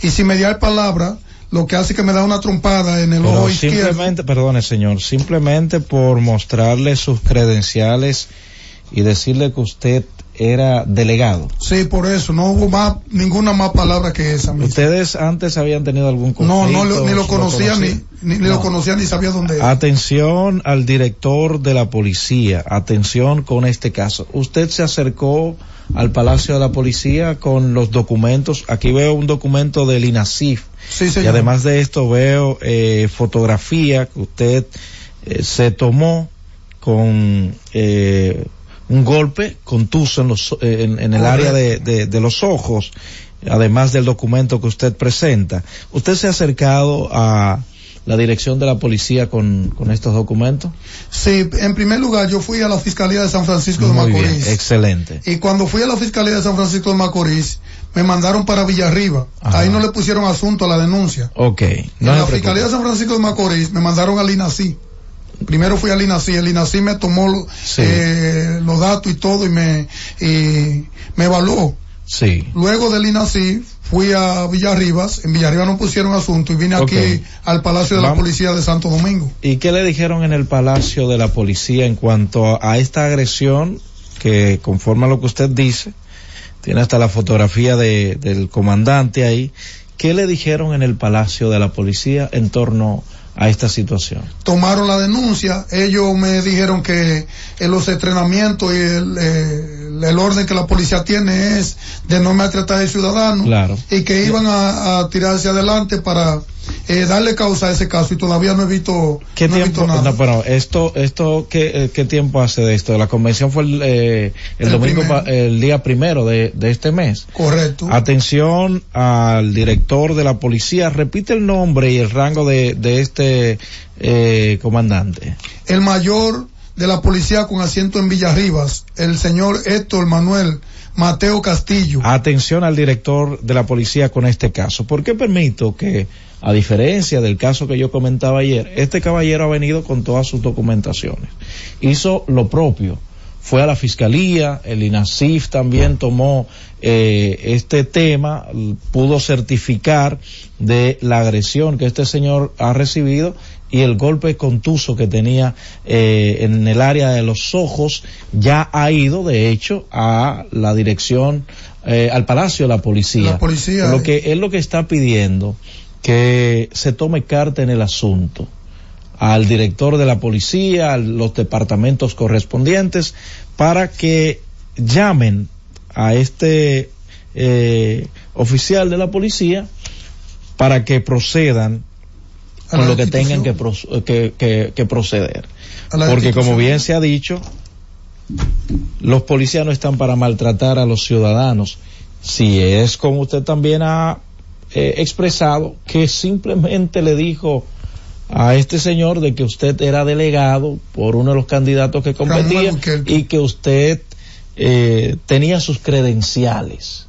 y sin mediar palabra, lo que hace que me da una trompada en el Pero ojo simplemente, izquierdo. perdone señor, simplemente por mostrarle sus credenciales y decirle que usted era delegado. Sí, por eso, no hubo más, ninguna más palabra que esa. misma. ¿Ustedes antes habían tenido algún No, conflicto? no, lo- ni lo ¿Se conocía, ni, conocían? ni, ni lo conocía, ni sabía dónde era. Atención al director de la policía, atención con este caso. Usted se acercó al Palacio de la Policía con los documentos. Aquí veo un documento del INASIF. Sí, Y señor. además de esto veo eh, fotografía que usted eh, se tomó con eh, un golpe contuso en, los, eh, en, en el área de, de- de los ojos, además del documento que usted presenta. ¿Usted se ha acercado a la dirección de la policía con, con estos documentos? Sí, en primer lugar, yo fui a la Fiscalía de San Francisco de Muy bien, Macorís. excelente. Y cuando fui a la Fiscalía de San Francisco de Macorís, me mandaron para Villarriba. Ajá. Ahí no le pusieron asunto a la denuncia. Ok, en la Fiscalía de. San Francisco de Macorís me mandaron al INACI. Primero fui al INACI, el INACI me tomó Sí. eh, los datos y todo y me, y me evaluó. Sí. Luego del INACI fui a Villarribas, en Villarribas no pusieron asunto y vine aquí al Palacio de la. Policía de Santo Domingo. ¿Y qué le dijeron en el Palacio de la Policía en cuanto a esta agresión que conforme a lo que usted dice, tiene hasta la fotografía de, del comandante ahí, ¿qué le dijeron en el Palacio de la Policía en torno a esta situación? tomaron la denuncia, ellos me dijeron que en los entrenamientos y el, eh, el orden que la policía tiene es de no maltratar al ciudadano Claro. y que iban a, a tirarse adelante para eh, darle causa a ese caso y todavía no he visto, ¿Qué no he tiempo? visto nada. No, bueno, esto, esto, ¿qué, eh, qué tiempo hace de esto? La convención fue el, eh, el, El domingo, primero. el día primero de, de este mes. Correcto. Atención al director de la policía. Repite el nombre y el rango de, de este eh, comandante. El mayor de la policía con asiento en Villarribas, el señor Héctor Manuel Mateo Castillo. Atención al director de la policía con este caso. ¿Por qué permito que, a diferencia del caso que yo comentaba ayer, este caballero ha venido con todas sus documentaciones? Hizo lo propio. Fue a la fiscalía, el INASIF también tomó eh, este tema, pudo certificar de la agresión que este señor ha recibido y el golpe contuso que tenía eh, en el área de los ojos ya ha ido de hecho a la dirección eh, al palacio de la policía La policía, lo eh. que es lo que está pidiendo que se tome carta en el asunto al director de la policía, a los departamentos correspondientes, para que llamen a este eh, oficial de la policía para que procedan A con lo que tengan que, pro- que- que- que proceder. Porque como bien se ha dicho, los policías no están para maltratar a los ciudadanos. Si es como usted también ha eh, expresado, que simplemente le dijo a este señor de que usted era delegado por uno de los candidatos que competía y que usted eh, tenía sus credenciales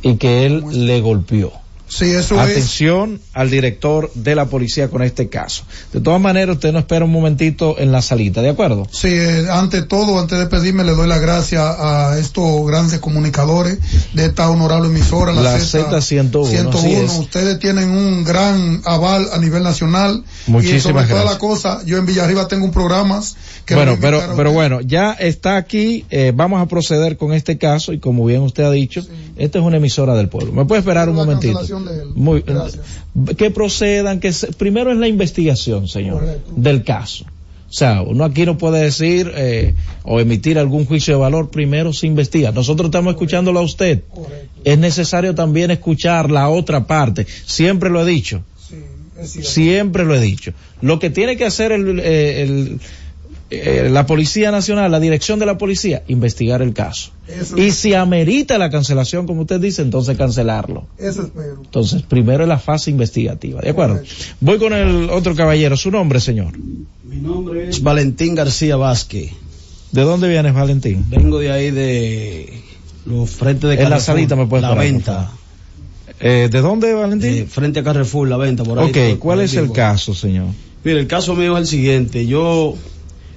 y que él le golpeó. Sí, eso es. Atención al director de la policía con este caso. De todas maneras, usted no espera un momentito en la salita, ¿de acuerdo? Sí, eh, ante todo, antes de pedirme, le doy las gracias a estos grandes comunicadores de esta honorable emisora, la, La Z Z101, 101. así es. Ustedes tienen un gran aval a nivel nacional. y Muchísimas sobre toda gracias. la cosa, yo en Villarriba tengo un programa que bueno, pero, pero bueno, ya está aquí, eh, vamos a proceder con este caso y como bien usted ha dicho, esta es una emisora del pueblo. ¿Me puede esperar un momentito? Muy, que procedan, que se- primero es la investigación, señor, del caso. O sea, uno aquí no puede decir eh, o emitir algún juicio de valor, primero se investiga. Nosotros estamos escuchándolo a usted. Es necesario también escuchar la otra parte. Siempre lo he dicho. Siempre lo he dicho. Lo que tiene que hacer el, eh, el- eh, la Policía Nacional, la dirección de la policía, investigar el caso. Eso, Y si amerita la cancelación, como usted dice, entonces cancelarlo. eso espero. Entonces, primero es la fase investigativa, ¿de acuerdo? Voy con el otro caballero. ¿Su nombre, señor? Mi nombre es Valentín García Vázquez. ¿De dónde vienes, Valentín? Vengo de ahí de los frentes de En la Carrefour, salita me puedes La parar, venta. Eh, ¿De dónde, Valentín? Eh, frente a Carrefour, la venta, por ahí. ok, ¿cuál es el caso, señor? Mire, el caso mío es el siguiente. Yo,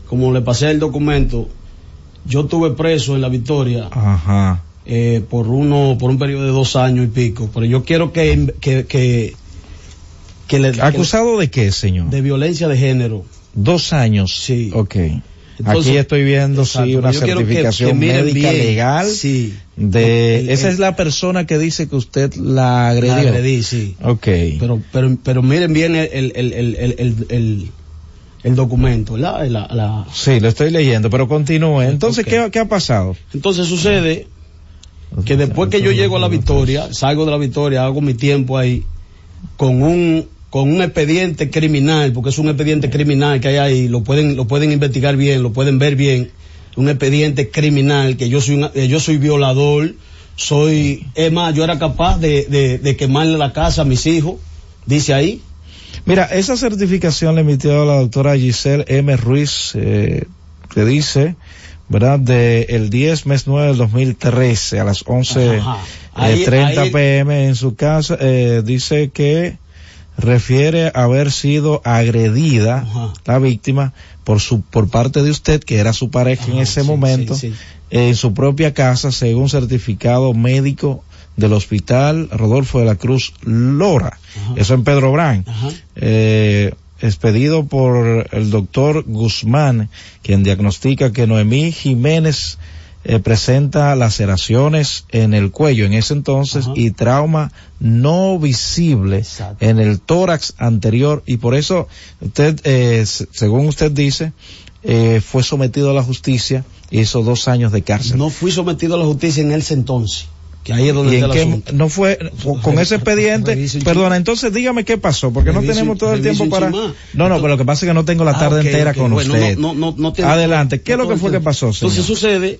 como le pasé el documento, yo estuve preso en la Victoria Ajá. eh, por uno, por un periodo de dos años y pico. Pero yo quiero que, que, que, que le, ¿Acusado de qué, señor? de violencia de género. Dos años. Sí. Ok. Aquí estoy viendo, sí, Exacto, una quiero que- certificación médica bien. legal Sí. de... El- esa es la persona que dice que usted la agredió. La agredí, sí. Ok. Pero, pero, pero miren bien el, el, el, el, documento, ¿verdad? La- la- Sí, lo estoy leyendo, pero continúe. Entonces, ¿qué, ¿qué ha pasado? Entonces sucede que después que yo llego a la victoria, salgo de la victoria, hago mi tiempo ahí, con un, con un expediente criminal, porque es un expediente criminal que hay ahí, lo pueden, lo pueden investigar bien, lo pueden ver bien, un expediente criminal, que yo soy una- que yo soy violador, soy, es más, yo era capaz de, de, de quemarle la casa a mis hijos, dice ahí. Mira, esa certificación la emitió la doctora Giselle M. Ruiz, eh, que dice, ¿verdad? De el 10 mes 9 del 2013 a las 11 Ajá. eh, Ahí- 30 ahí- pm en su casa, eh, dice que refiere a haber sido agredida la víctima por su por parte de usted que era su pareja en ese momento sí, sí. en su propia casa según certificado médico del hospital Rodolfo de la Cruz Lora. Eso en Pedro Brán eh, expedido por el doctor Guzmán quien diagnostica que Noemí Jiménez eh, presenta laceraciones en el cuello en ese entonces y trauma no visible en el tórax anterior. Y por eso usted, eh, según usted dice, eh, fue sometido a la justicia y hizo dos años de cárcel. No fui sometido a la justicia en ese entonces, que ahí es donde ¿Y está el asunto. no fue con, ese expediente? Perdona, entonces dígame qué pasó, porque no tenemos todo el tiempo para. No, no, pero lo que pasa es que no tengo la Ah, tarde entera con usted. Adelante, ¿qué es lo que fue que pasó? Entonces sucede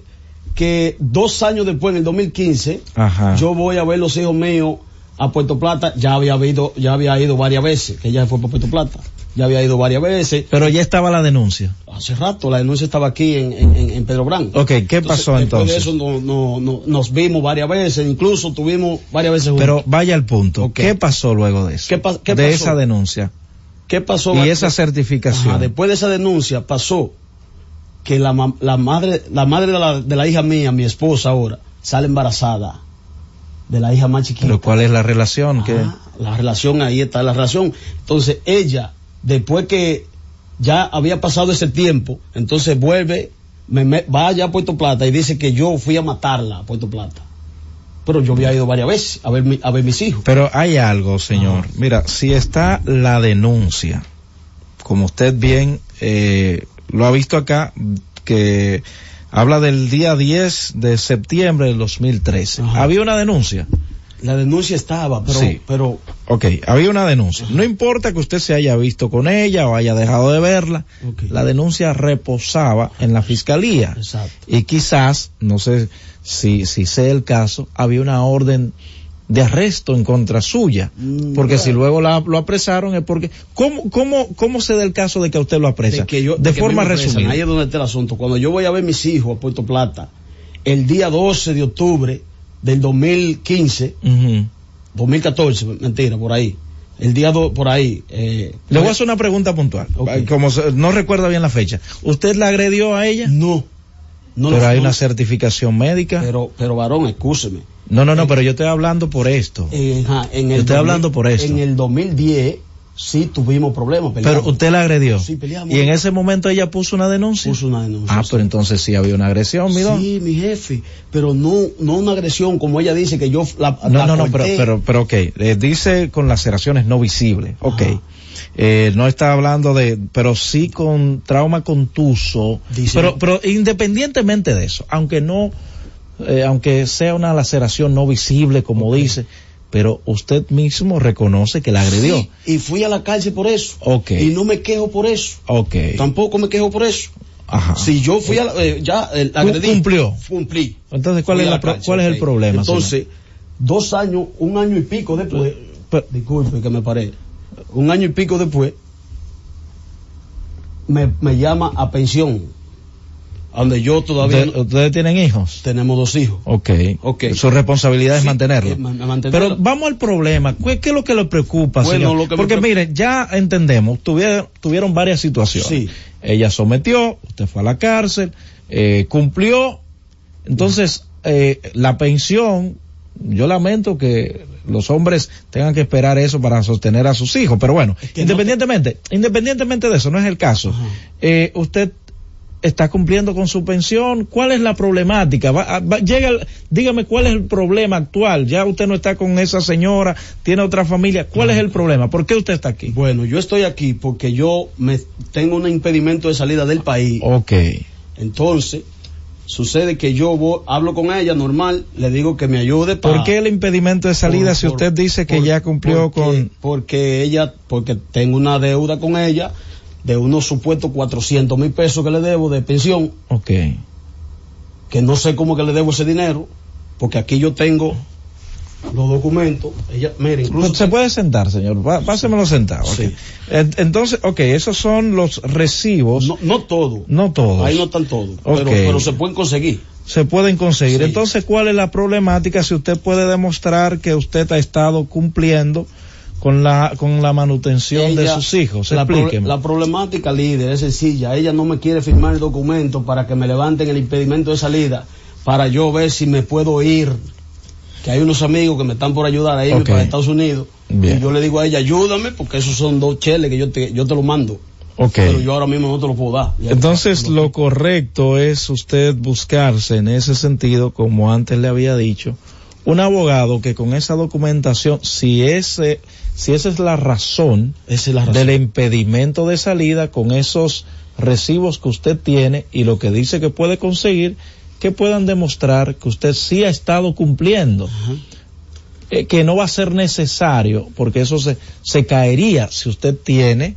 que dos años después, en el 2015, Ajá. yo voy a ver los hijos míos a Puerto Plata. Ya había ido, ya había ido varias veces, que ella fue para Puerto Plata. Ya había ido varias veces. Pero ya estaba la denuncia. Hace rato, la denuncia estaba aquí en, en, Pedro Brán. Ok, ¿qué pasó Después entonces? de eso no, no, no- nos vimos varias veces, incluso tuvimos varias veces juntos. Pero vaya al punto. ¿Qué pasó luego de eso? ¿Qué pa- qué de pasó? esa denuncia. ¿Qué pasó? Y esa certificación. Ajá, después de esa denuncia pasó que la, la madre, la madre de la, de la hija mía, mi esposa ahora, sale embarazada de la hija más chiquita. Pero ¿cuál es la relación? que La relación, ahí está la relación. Entonces ella, después que ya había pasado ese tiempo, entonces vuelve, me, me- va allá a Puerto Plata y dice que yo fui a matarla a Puerto Plata. Pero yo había ido varias veces a ver, mi- a ver mis hijos. Pero hay algo, señor. Mira, si está la denuncia, como usted bien eh, lo ha visto acá, que habla del día 10 de septiembre del 2013. Había una denuncia. La denuncia estaba, pero, Sí. pero Ok, había una denuncia. No importa que usted se haya visto con ella o haya dejado de verla, la denuncia reposaba en la fiscalía. Y quizás, no sé si, si sea el caso, había una orden de arresto en contra suya. Mm, Porque si luego la- lo apresaron es porque... ¿Cómo, cómo, cómo se da el caso de que a usted lo apresa? de que yo, de que forma resumida. Ahí es donde está el asunto. Cuando yo voy a ver mis hijos a Puerto Plata, el día 12 de octubre del 2015, Ujú. 2014, mentira, por ahí. El día 2, por ahí. Eh, Le voy a hacer una pregunta puntual. Como se- no recuerda bien la fecha. ¿Usted la agredió a ella? No. No, pero hay no. una certificación médica. Pero, pero varón, escúcheme. No, no, no, pero yo estoy hablando por esto. Eh, ajá, en Yo el estoy 2000 hablando por esto. En el 2010 sí tuvimos problemas. Pero peleamos. usted la agredió. Sí, peleamos. Y en ese momento ella puso una denuncia. Puso una denuncia. Ah, pero entonces sí había una agresión, mira. Sí, mi jefe, pero no, no una agresión como ella dice que yo la, No, la no, no, pero, pero, pero ok, eh, dice con laceraciones no visibles, ok. Eh, no está hablando de, pero sí con trauma contuso, Dice- pero, pero independientemente de eso, aunque no, eh, aunque sea una laceración no visible, como dice, pero usted mismo reconoce que la agredió. Sí, y fui a la cárcel por eso. Ok. Y no me quejo por eso. Ok. Tampoco me quejo por eso. Ajá. Si yo fui a la, eh, ya eh, agredí. cumplió. Cumplí. Entonces, ¿cuál Fui es la cárcel, cuál es el problema, Entonces, dos años, un año y pico después, disculpe que me paré, un año y pico después, me, me llama a pensión, donde yo todavía ¿Ustedes, ustedes tienen hijos? tenemos dos hijos. Ok. Ok. Su responsabilidad es mantenerlo. eh, ma- mantenerlo. Pero vamos al problema. ¿Qué, qué es lo que le preocupa, Bueno, señor? lo que Porque preocupa- mire, ya entendemos, tuvieron, tuvieron varias situaciones. Sí. Ella sometió, usted fue a la cárcel, eh, cumplió. Entonces, eh, la pensión, yo lamento que los hombres tengan que esperar eso para sostener a sus hijos, pero bueno, independientemente, independientemente de eso, no es el caso. Eh, usted está cumpliendo con su pensión. ¿Cuál es la problemática? Va- ah, va- llega, dígame cuál es el problema actual. Ya usted no está con esa señora, tiene otra familia. ¿Cuál es el problema? ¿Por qué usted está aquí? Bueno, yo estoy aquí porque yo me tengo un impedimento de salida del país. Ok. Entonces, sucede que yo voy- hablo con ella normal, le digo que me ayude para... ¿Por qué el impedimento de salida Por- si por- usted dice que por- ya cumplió porque- con... Porque ella, porque tengo una deuda con ella de unos supuestos 400 mil pesos que le debo de pensión, Ok. que no sé cómo que le debo ese dinero, porque aquí yo tengo los documentos. Ella, mire, incluso... Se puede sentar, señor. Pá- Pásemelo sentado. Sí. En- Entonces, ok, esos son los recibos. No, no todo. No todos. Ahí no están todos, pero, pero se pueden conseguir. se pueden conseguir. Sí. Entonces, ¿cuál es la problemática si usted puede demostrar que usted ha estado cumpliendo con la con la manutención de sus hijos? La, pro- la problemática, líder, es sencilla. Ella no me quiere firmar el documento para que me levanten el impedimento de salida, para yo ver si me puedo ir. Que hay unos amigos que me están por ayudar a irme para Estados Unidos. Bien. Y yo le digo a ella, ayúdame, porque esos son dos cheles que yo te, yo te lo mando. Ok. Pero yo ahora mismo no te lo puedo dar. Entonces, lo correcto es usted buscarse en ese sentido, como antes le había dicho, un abogado que con esa documentación, si ese, si esa es la razón, Esa es la razón. del impedimento de salida, con esos recibos que usted tiene y lo que dice que puede conseguir, que puedan demostrar que usted sí ha estado cumpliendo. Eh, que no va a ser necesario, porque eso se, se caería si usted tiene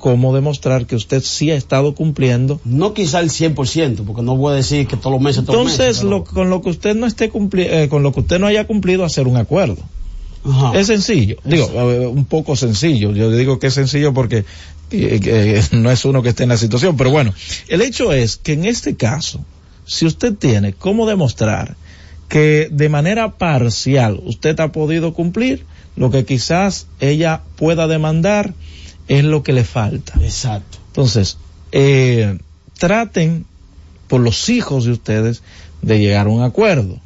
cómo demostrar que usted sí ha estado cumpliendo. No quizá el 100%, porque no voy a decir que todos los meses, todos Entonces, meses. pero- lo, con lo que usted no esté cumpli eh, con lo que usted no haya cumplido, hacer un acuerdo. Ajá. Es sencillo, digo, eh, un poco sencillo. Yo digo que es sencillo porque eh, que (laughs) no es uno que esté en la situación, pero bueno, el hecho es que en este caso, si usted tiene cómo demostrar que de manera parcial usted ha podido cumplir, lo que quizás ella pueda demandar es lo que le falta. Exacto. Entonces, eh, traten por los hijos de ustedes de llegar a un acuerdo.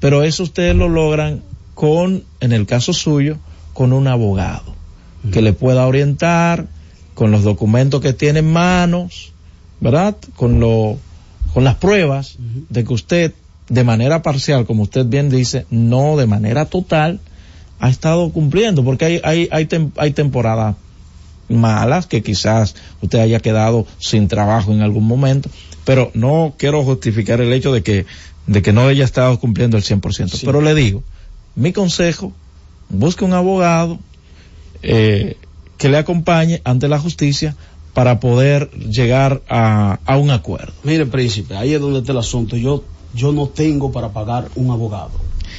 Pero eso ustedes lo logran con, en el caso suyo, con un abogado que le pueda orientar con los documentos que tiene en manos, ¿verdad? Con lo, con las pruebas de que usted, de manera parcial, como usted bien dice, no de manera total, ha estado cumpliendo, porque hay, hay, hay, tem- hay temporadas malas que quizás usted haya quedado sin trabajo en algún momento, pero no quiero justificar el hecho de que, de que no haya estado cumpliendo el 100%. Pero le digo, mi consejo, busque un abogado eh, que le acompañe ante la justicia para poder llegar a, a un acuerdo. Mire, príncipe, ahí es donde está el asunto. Yo, yo no tengo para pagar un abogado.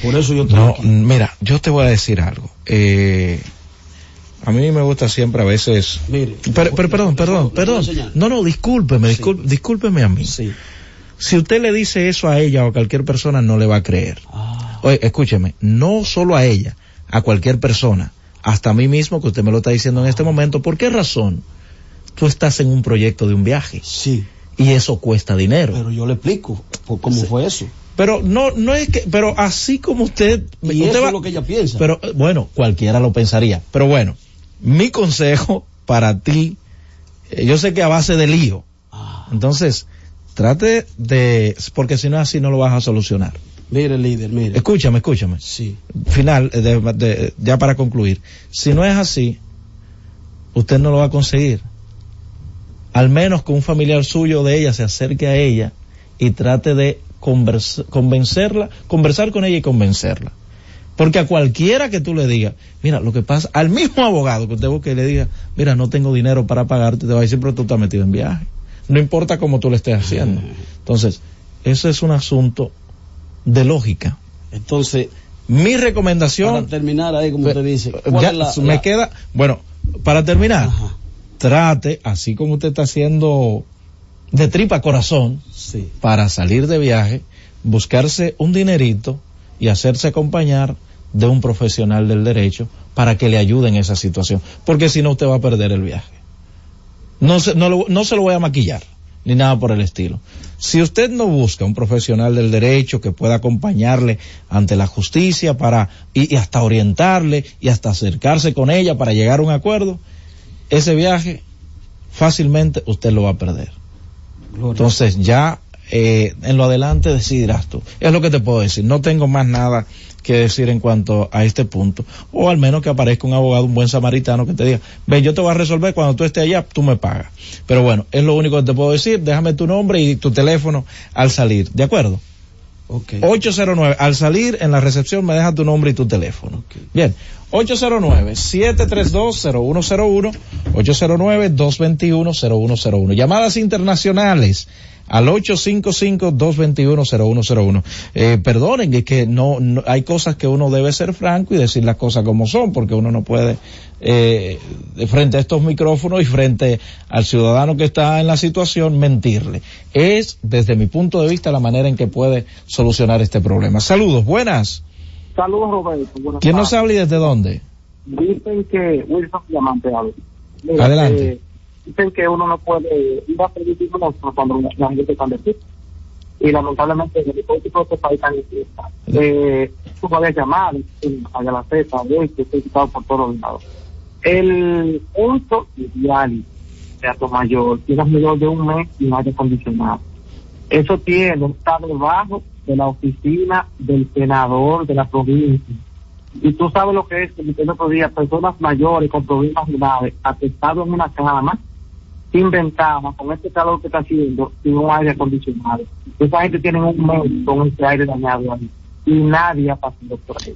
Por eso yo estoy No, aquí. mira, yo te voy a decir algo. Eh, a mí me gusta siempre a veces. Mire, Pero, pero perdón, perdón, ¿le puedo perdón. No, no, discúlpeme, discúlpeme, discúlpeme a mí. Sí. Si usted le dice eso a ella o a cualquier persona, no le va a creer. Ah. Oye, escúcheme, no solo a ella, a cualquier persona, hasta a mí mismo que usted me lo está diciendo en este momento. ¿Por qué razón? Tú estás en un proyecto de un viaje. Sí. Y eso cuesta dinero. Pero yo le explico cómo fue eso. Pero no, no es que, pero así como usted, Y usted eso va- es lo que ella piensa. pero bueno, cualquiera lo pensaría. Pero bueno, mi consejo para ti, eh, yo sé que a base de lío. Ah. Entonces, trate de, porque si no es así no lo vas a solucionar. Mire, líder, mire. Escúchame, escúchame. Sí. Final, eh, de- de- ya para concluir. Si no es así, usted no lo va a conseguir. Al menos que un familiar suyo de ella se acerque a ella y trate de convers- convencerla, conversar con ella y convencerla. Porque a cualquiera que tú le digas, mira, lo que pasa, al mismo abogado que usted busque y le diga, mira, no tengo dinero para pagarte, te va a decir, pero tú estás metido en viaje. No importa cómo tú le estés haciendo. Entonces, eso es un asunto de lógica. Entonces, mi recomendación. Para terminar ahí, como usted dice, ya ¿cuál es la- me la- queda, bueno, para terminar, trate, así como usted está haciendo de tripa corazón, Sí. para salir de viaje, buscarse un dinerito y hacerse acompañar de un profesional del derecho para que le ayude en esa situación, porque si no usted va a perder el viaje. No se, no, lo- no se lo voy a maquillar, ni nada por el estilo. Si usted no busca un profesional del derecho que pueda acompañarle ante la justicia para, y, y hasta orientarle y hasta acercarse con ella para llegar a un acuerdo, ese viaje fácilmente usted lo va a perder. Entonces ya eh, en lo adelante decidirás tú. Es lo que te puedo decir. No tengo más nada que decir en cuanto a este punto. O al menos que aparezca un abogado, un buen samaritano que te diga, ven, yo te voy a resolver cuando tú estés allá, tú me pagas. Pero bueno, es lo único que te puedo decir. Déjame tu nombre y tu teléfono al salir. ¿De acuerdo? 809. Al salir en la recepción me deja tu nombre y tu teléfono. Bien. 809-732-0101, 809-221-0101. Llamadas internacionales al 855-221-0101. Eh, perdonen, es que no, no, hay cosas que uno debe ser franco y decir las cosas como son, porque uno no puede, eh, frente a estos micrófonos y frente al ciudadano que está en la situación, mentirle. Es, desde mi punto de vista, la manera en que puede solucionar este problema. Saludos, buenas. Saludos, Roberto. Buenas ¿Quién nos habla y desde dónde? Dicen que Wilson Diamante habla. Adelante. eh, dicen que uno no puede ir a pedir disculpas cuando la gente está en Y lamentablemente en el político de este país tan incierta. Eh, tú puedes llamar a la Z, de que estoy quitado por todos lados. El punto ideal de Alto Mayor tiene mayor de un mes sin aire acondicionado. Eso tiene, está debajo de la oficina del senador de la provincia. Y tú sabes lo que es que el otro día personas mayores con problemas graves, atestados en una cama, sin ventana, con este calor que está haciendo, sin un aire acondicionado. Esa gente tiene un mes con ese aire dañado ahí. Y nadie ha pasado por ahí.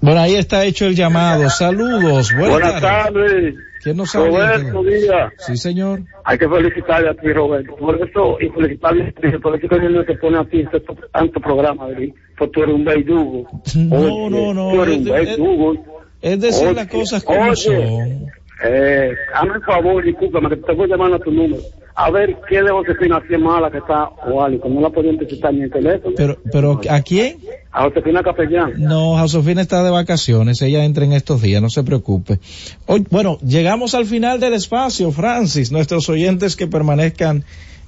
Bueno, ahí está hecho el llamado. Saludos, buenas, Buenas tardes. ¿Quién nos habla? Roberto Díaz. Sí, señor. Hay que felicitarle a ti, Roberto. Por eso, y felicitarle a ti, por eso que te pone a ti este- tanto programa, ¿verdad? Porque tú eres un verdugo. No, no, no. Tú eres un Es, es- verdugo. es decir Oye, las cosas como oye, son. Eh, hazme el favor, discúlpame, que te voy llamando a tu número. A ver qué de Josefina así es mala que está o algo, no la podía necesitar ni el teléfono. Pero, pero, ¿a quién? A Josefina Capellán. No, Josefina está de vacaciones, ella entra en estos días, no se preocupe. Hoy, bueno, llegamos al final del espacio, Francis, nuestros oyentes que permanezcan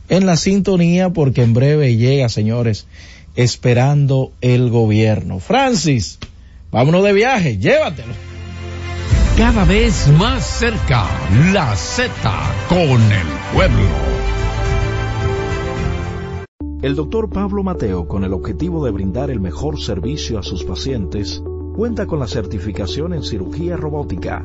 en la sintonía porque en breve llega, señores, esperando el gobierno. Francis, vámonos de viaje, llévatelo. Cada vez más cerca, la Z con el pueblo. El doctor Pablo Mateo, con el objetivo de brindar el mejor servicio a sus pacientes, cuenta con la certificación en cirugía robótica,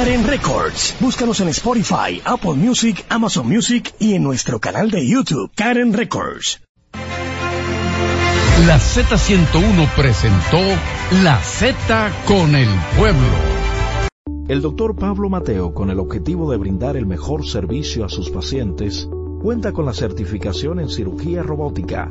Karen Records. Búscanos en Spotify, Apple Music, Amazon Music y en nuestro canal de YouTube, Karen Records. La Z101 presentó La Z con el pueblo. El doctor Pablo Mateo, con el objetivo de brindar el mejor servicio a sus pacientes, cuenta con la certificación en cirugía robótica,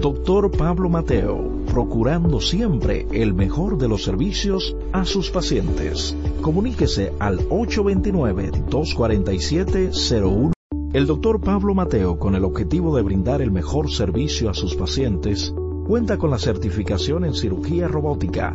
Doctor Pablo Mateo, procurando siempre el mejor de los servicios a sus pacientes. Comuníquese al 829-247-01. El doctor Pablo Mateo, con el objetivo de brindar el mejor servicio a sus pacientes, cuenta con la certificación en cirugía robótica,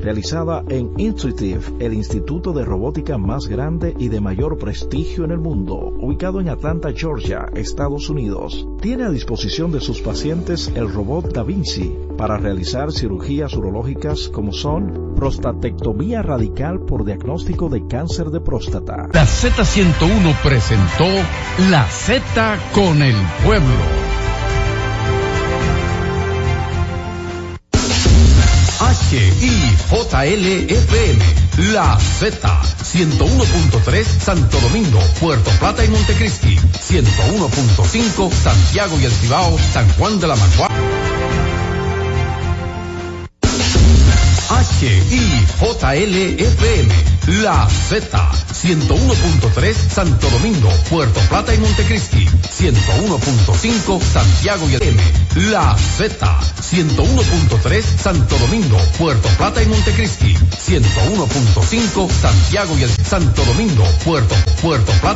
realizada en Intuitive, el instituto de robótica más grande y de mayor prestigio en el mundo, ubicado en Atlanta, Georgia, Estados Unidos. Tiene a disposición de sus pacientes el robot Da Vinci para realizar cirugías urológicas como son prostatectomía radical por diagnóstico de cáncer de próstata. La Z101 presentó La Z con el pueblo. HIJLFM, La Z, 101.3 Santo Domingo, Puerto Plata y Montecristi, 101.5 Santiago y El Cibao, San Juan de la Maguana. HIJLFM, La Z, 101.3 Santo Domingo, Puerto Plata y Montecristi, 101.5 Santiago y M, La Z, 101.3 Santo Domingo, Puerto Plata y Montecristi, 101.5 Santiago y el Santo Domingo, Puerto, Puerto Plata.